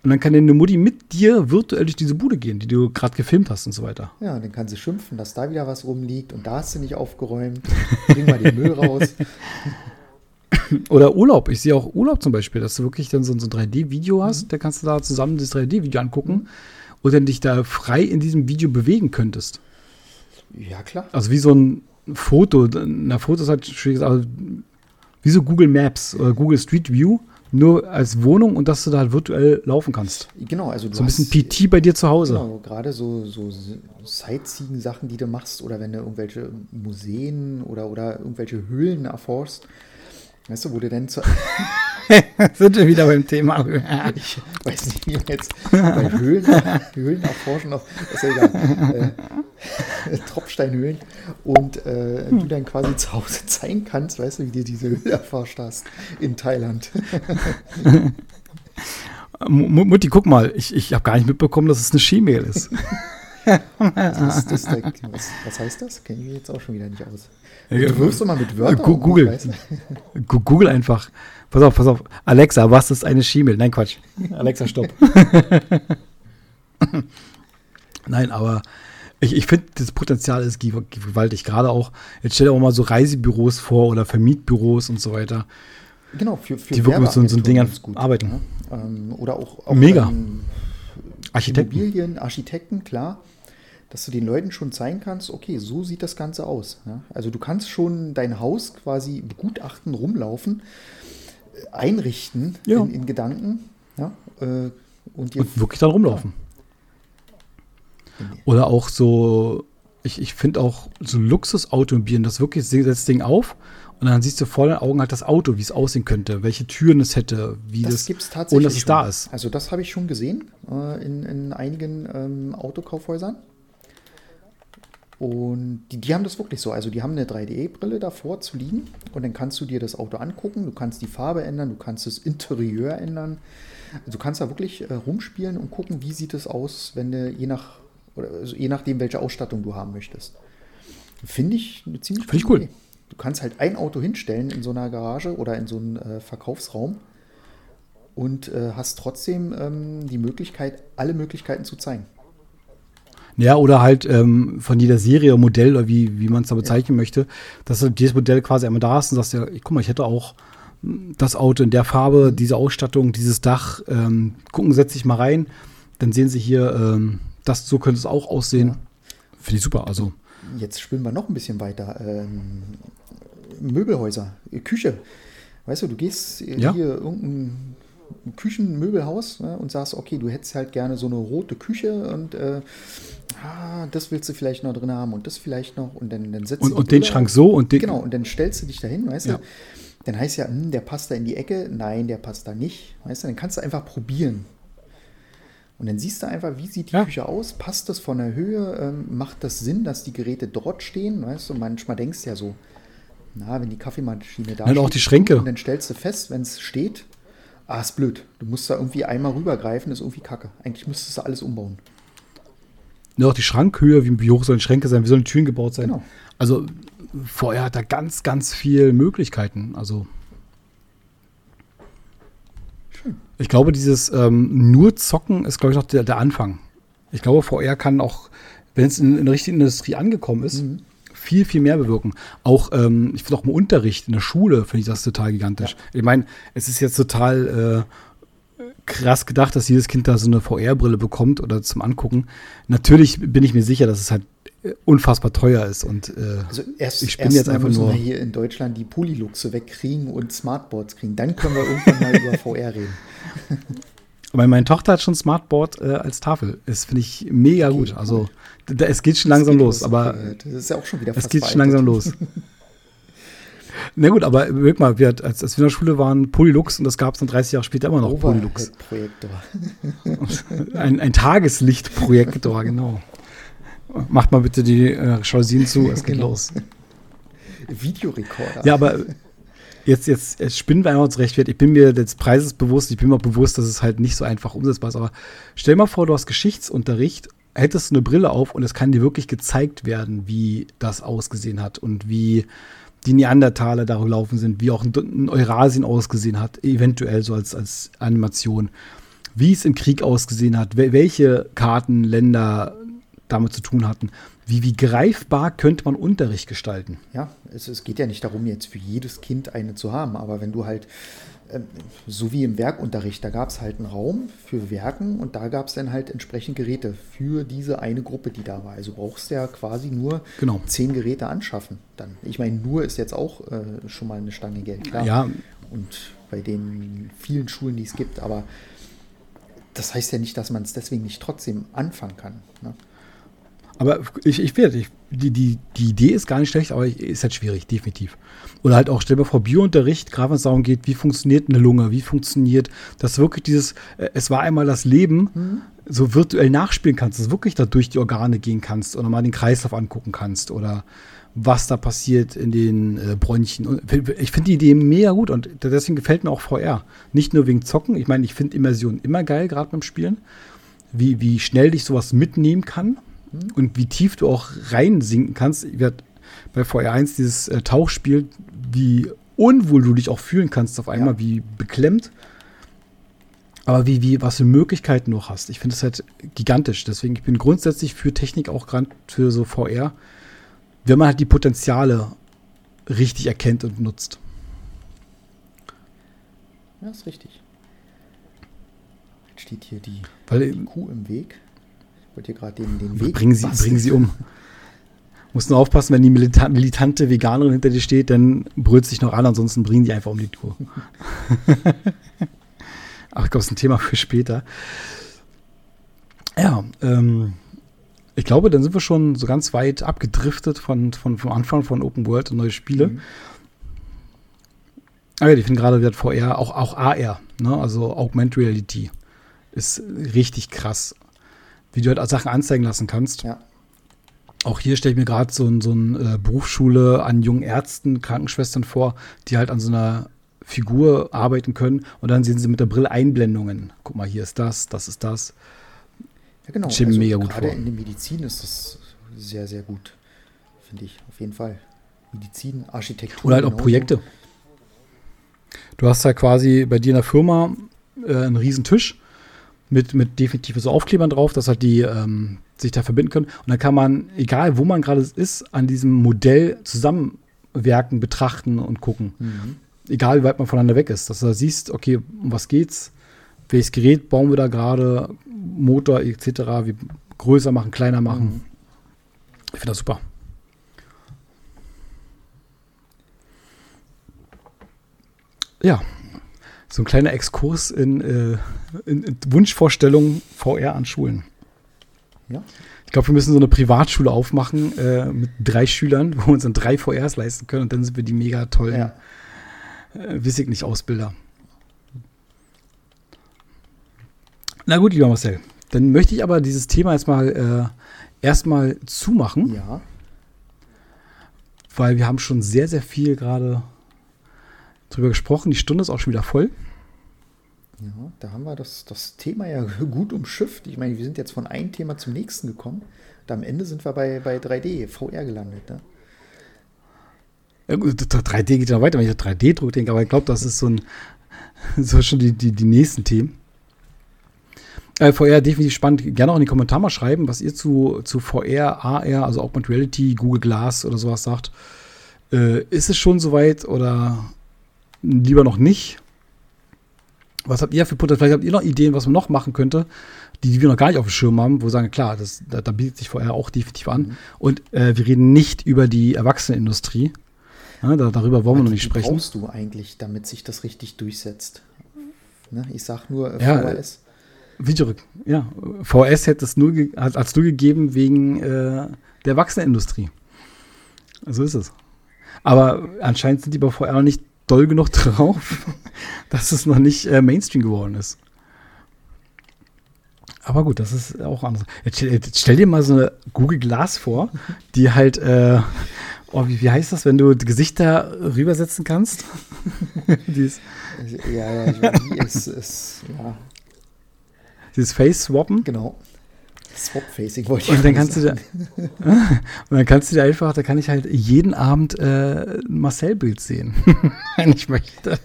und dann kann deine Mutti mit dir virtuell durch diese Bude gehen, die du gerade gefilmt hast und so weiter. Ja, dann kann sie schimpfen, dass da wieder was rumliegt und da hast du nicht aufgeräumt. Bring mal den Müll raus. Oder Urlaub. Ich sehe auch Urlaub zum Beispiel, dass du wirklich dann so, so ein 3D-Video hast, mhm. da kannst du da zusammen das 3D-Video angucken mhm. und dann dich da frei in diesem Video bewegen könntest. Ja, klar. Also wie so ein Foto. Na, Foto ist halt schwierig, also wie so Google Maps oder Google Street View nur als Wohnung und dass du da halt virtuell laufen kannst. Genau, also so ein bisschen PT bei dir zu Hause. Genau, gerade so, so Sightseeing-Sachen, die du machst oder wenn du irgendwelche Museen oder, oder irgendwelche Höhlen erforschst, weißt du, wo du denn zu Sind wir wieder beim Thema. ich weiß nicht, wie jetzt bei Höhlen, Höhlen erforschen noch, ist ja egal. Äh, Tropfsteinhöhlen und äh, du dann quasi zu Hause zeigen kannst, weißt du, wie du diese Höhle erforscht hast in Thailand. Mutti, guck mal, ich, ich habe gar nicht mitbekommen, dass es eine Skimail ist. das, das, was, was, heißt das? Kenne ich jetzt auch schon wieder nicht aus. Du wirfst doch mal mit Wörtern. Google. Google einfach. Pass auf, pass auf. Alexa, was ist eine Schimmel? Nein, Quatsch. Alexa, stopp. Nein, aber ich, ich finde, das Potenzial ist gewaltig. Gerade auch, jetzt stell dir auch mal so Reisebüros vor oder Vermietbüros und so weiter. Genau, für, für die wirklich mit so, so Dingern arbeiten. Ja? Ähm, oder auch, auch Mega. Architekten. Immobilien, Architekten, klar. Dass du den Leuten schon zeigen kannst, okay, so sieht das Ganze aus. Ja? Also du kannst schon dein Haus quasi begutachten, rumlaufen einrichten ja. in, in, Gedanken. Ja, äh, und, und, wirklich dann rumlaufen. Oder auch so, ich, ich finde auch so Luxusautomobilen, das wirklich setzt das Ding auf und dann siehst du vor den Augen halt das Auto, wie es aussehen könnte, welche Türen es hätte, wie das. Das gibt es tatsächlich. Und dass es da ist. Also, das habe ich schon gesehen äh, in, in einigen ähm, Autokaufhäusern. Und die, die haben das wirklich so. Also die haben eine 3D-Brille davor zu liegen und dann kannst du dir das Auto angucken, du kannst die Farbe ändern, du kannst das Interieur ändern. Also du kannst da wirklich äh, rumspielen und gucken, wie sieht es aus, wenn du je nach oder also je nachdem, welche Ausstattung du haben möchtest. Finde ich eine ziemlich Finde ich cool. Idee. Du kannst halt ein Auto hinstellen in so einer Garage oder in so einem äh, Verkaufsraum und äh, hast trotzdem ähm, die Möglichkeit, alle Möglichkeiten zu zeigen. Ja, oder halt ähm, von jeder Serie oder Modell oder wie, wie man es da bezeichnen ja. möchte, dass du dieses Modell quasi einmal da hast und sagst, ja, guck mal, ich hätte auch das Auto in der Farbe, diese Ausstattung, dieses Dach, ähm, gucken, setze ich mal rein, dann sehen sie hier, ähm, das, so könnte es auch aussehen. Ja. Finde ich super. Also. Jetzt spielen wir noch ein bisschen weiter. Ähm, Möbelhäuser, Küche. Weißt du, du gehst ja. hier irgendein Küchenmöbelhaus ne, und sagst, okay, du hättest halt gerne so eine rote Küche und äh, ah, das willst du vielleicht noch drin haben und das vielleicht noch und dann, dann setzt und, und den Schrank so und den genau und dann stellst du dich dahin, weißt ja. du, dann heißt ja, hm, der passt da in die Ecke, nein, der passt da nicht, weißt du, dann kannst du einfach probieren. Und dann siehst du einfach, wie sieht die ja. Küche aus, passt das von der Höhe, ähm, macht das Sinn, dass die Geräte dort stehen, weißt du, manchmal denkst du ja so, na, wenn die Kaffeemaschine da ja, steht, auch die Schränke. Und dann stellst du fest, wenn es steht, ah, ist blöd. Du musst da irgendwie einmal rübergreifen, ist irgendwie kacke. Eigentlich müsstest du alles umbauen. Ja, auch die Schrankhöhe, wie, wie hoch sollen Schränke sein, wie sollen Türen gebaut sein. Genau. Also vorher hat er ganz, ganz viele Möglichkeiten. Also Schön. ich glaube, dieses ähm, nur zocken ist, glaube ich, noch der, der, Anfang. Ich glaube, VR kann auch, wenn es in, in der richtigen Industrie angekommen ist, mhm viel, viel mehr bewirken. Auch, ähm, ich finde auch im Unterricht, in der Schule, finde ich das total gigantisch. Ja. Ich meine, es ist jetzt total äh, krass gedacht, dass jedes Kind da so eine VR-Brille bekommt oder zum Angucken. Natürlich bin ich mir sicher, dass es halt äh, unfassbar teuer ist und äh, also erst, ich bin jetzt einfach nur wir hier in Deutschland die Polyluxe wegkriegen und Smartboards kriegen. Dann können wir irgendwann mal über VR reden. Aber meine Tochter hat schon Smartboard äh, als Tafel. Das finde ich mega gut. Also da, es geht schon langsam geht los, los, aber das ist ja auch schon wieder Es geht schon langsam los. Na gut, aber wirklich mal, wir, als, als wir in der Schule waren, Polylux und das gab es dann 30 Jahre später immer noch Polylux. Projektor. ein, ein Tageslichtprojektor, genau. Macht mal bitte die äh, Jalousien zu, es geht genau. los. Videorekorder. Ja, aber jetzt, jetzt, spinnen wir einmal zurecht. Ich bin mir des Preises bewusst, ich bin mir bewusst, dass es halt nicht so einfach umsetzbar ist. Aber stell mal vor, du hast Geschichtsunterricht, hättest du eine Brille auf und es kann dir wirklich gezeigt werden, wie das ausgesehen hat und wie die Neandertaler da gelaufen sind, wie auch ein Eurasien ausgesehen hat, eventuell so als, als Animation, wie es im Krieg ausgesehen hat, welche Karten, Länder damit zu tun hatten. Wie, wie greifbar könnte man Unterricht gestalten? Ja, es, es geht ja nicht darum, jetzt für jedes Kind eine zu haben, aber wenn du halt, äh, so wie im Werkunterricht, da gab es halt einen Raum für Werken und da gab es dann halt entsprechend Geräte für diese eine Gruppe, die da war. Also brauchst du ja quasi nur genau. zehn Geräte anschaffen. Dann, ich meine, nur ist jetzt auch äh, schon mal eine Stange Geld, klar. Ja. Und bei den vielen Schulen, die es gibt, aber das heißt ja nicht, dass man es deswegen nicht trotzdem anfangen kann. Ne? Aber ich, ich werde, die, die, die Idee ist gar nicht schlecht, aber ist halt schwierig, definitiv. Oder halt auch, stell dir vor, Biounterricht, gerade wenn es darum geht, wie funktioniert eine Lunge, wie funktioniert das wirklich dieses, äh, es war einmal das Leben, mhm. so virtuell nachspielen kannst, dass du wirklich da durch die Organe gehen kannst oder mal den Kreislauf angucken kannst oder was da passiert in den äh, Bronchien. Und ich finde die Idee mega gut und deswegen gefällt mir auch VR. Nicht nur wegen Zocken, ich meine, ich finde Immersion immer geil, gerade beim Spielen, wie, wie schnell dich sowas mitnehmen kann und wie tief du auch reinsinken kannst. Ich werde bei VR1 dieses äh, Tauchspiel, wie unwohl du dich auch fühlen kannst auf einmal, ja. wie beklemmt. Aber wie, wie, was für Möglichkeiten du hast. Ich finde es halt gigantisch. Deswegen, ich bin grundsätzlich für Technik auch gerade für so VR, wenn man halt die Potenziale richtig erkennt und nutzt. Ja, ist richtig. Jetzt steht hier die, Weil, die Kuh im Weg wollte hier gerade den, den Weg. Bringen Sie, bringen Sie um. Muss nur aufpassen, wenn die milita militante Veganerin hinter dir steht, dann brüllt sich noch an, ansonsten bringen die einfach um die Tour. Ach, ich glaube, das ist ein Thema für später. Ja, ähm, ich glaube, dann sind wir schon so ganz weit abgedriftet von, von, vom Anfang von Open World und neue Spiele. Mhm. Aber ja, ich finde gerade, wird VR, auch, auch AR, ne? also Augmented Reality, ist richtig krass wie du halt Sachen anzeigen lassen kannst. Ja. Auch hier stelle ich mir gerade so, so eine äh, Berufsschule an jungen Ärzten, Krankenschwestern vor, die halt an so einer Figur arbeiten können und dann sehen sie mit der Brille Einblendungen. Guck mal, hier ist das, das ist das. Ja, genau. Also mega gut gerade vor. in der Medizin ist das sehr, sehr gut, finde ich, auf jeden Fall. Medizin, Architektur. Oder halt auch Projekte. Du hast ja quasi bei dir in der Firma äh, einen riesen Tisch mit, mit definitiv so Aufklebern drauf, dass halt die ähm, sich da verbinden können. Und dann kann man, egal wo man gerade ist, an diesem Modell zusammenwerken, betrachten und gucken. Mhm. Egal wie weit man voneinander weg ist. Dass du da siehst, okay, um was geht's? Welches Gerät bauen wir da gerade? Motor etc. Wie größer machen, kleiner machen. Mhm. Ich finde das super. Ja, so ein kleiner Exkurs in, äh, in, in Wunschvorstellungen VR an Schulen. Ja. Ich glaube, wir müssen so eine Privatschule aufmachen äh, mit drei Schülern, wo wir uns dann drei VRs leisten können und dann sind wir die mega tollen, ja. äh, weiß ich nicht, Ausbilder. Na gut, lieber Marcel, dann möchte ich aber dieses Thema jetzt mal äh, erstmal zumachen. Ja. Weil wir haben schon sehr, sehr viel gerade drüber gesprochen. Die Stunde ist auch schon wieder voll. Ja, da haben wir das, das Thema ja gut umschifft. Ich meine, wir sind jetzt von einem Thema zum nächsten gekommen. Und am Ende sind wir bei, bei 3D, VR gelandet. Ne? Ja, 3D geht ja weiter, wenn ich 3D-Druck denke, aber ich glaube, das ist so ein so schon die, die, die nächsten Themen. Äh, VR definitiv spannend. Gerne auch in die Kommentare mal schreiben, was ihr zu, zu VR, AR, also Augmented Reality, Google Glass oder sowas sagt. Äh, ist es schon soweit oder lieber noch nicht? Was habt ihr für Potenzial? Vielleicht habt ihr noch Ideen, was man noch machen könnte, die, wir noch gar nicht auf dem Schirm haben, wo wir sagen, klar, das, da, da bietet sich vorher auch definitiv an. Mhm. Und äh, wir reden nicht über die Erwachsenenindustrie. Ja, da, darüber wollen wir noch nicht sprechen. Was brauchst du eigentlich, damit sich das richtig durchsetzt? Ne? Ich sag nur äh, ja, VHS. Video, ja, VS hätte es nur, hat es nur gegeben wegen äh, der Erwachsenenindustrie. So ist es. Aber anscheinend sind die bei VR noch nicht doll genug drauf, dass es noch nicht äh, Mainstream geworden ist. Aber gut, das ist auch anders. Jetzt, jetzt, stell dir mal so eine Google Glass vor, die halt, äh, oh, wie, wie, heißt das, wenn du Gesichter rübersetzen kannst? Ja, ja, ich weiß, wie es ist, ja. Dieses Face-Swappen. Genau. Swap-Facing wollte ich und dann kannst sagen. du da, Und dann kannst du dir einfach, da kann ich halt jeden Abend äh, ein Marcel-Bild sehen, wenn ich möchte.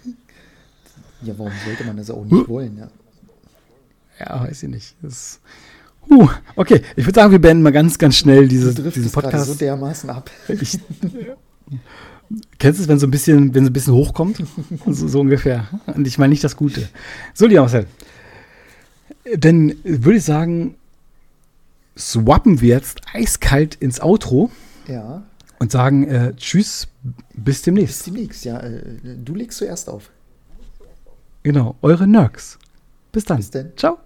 Ja, warum sollte man das auch nicht uh. wollen, ja? Ja, weiß ich nicht. Das, uh, okay, ich würde sagen, wir beenden mal ganz, ganz schnell diese, diesen Podcast. so dermaßen ab. Ich, Kennst du es, wenn so ein bisschen, wenn so ein bisschen hochkommt? so, so ungefähr. Und ich meine nicht das Gute. So, lieber Marcel. Dann würde ich sagen, swappen wir jetzt eiskalt ins Outro. Ja. Und sagen äh, Tschüss, bis demnächst. Bis demnächst, ja. Äh, du legst zuerst auf. Genau, eure Nerks. Bis dann. Bis dann. Ciao.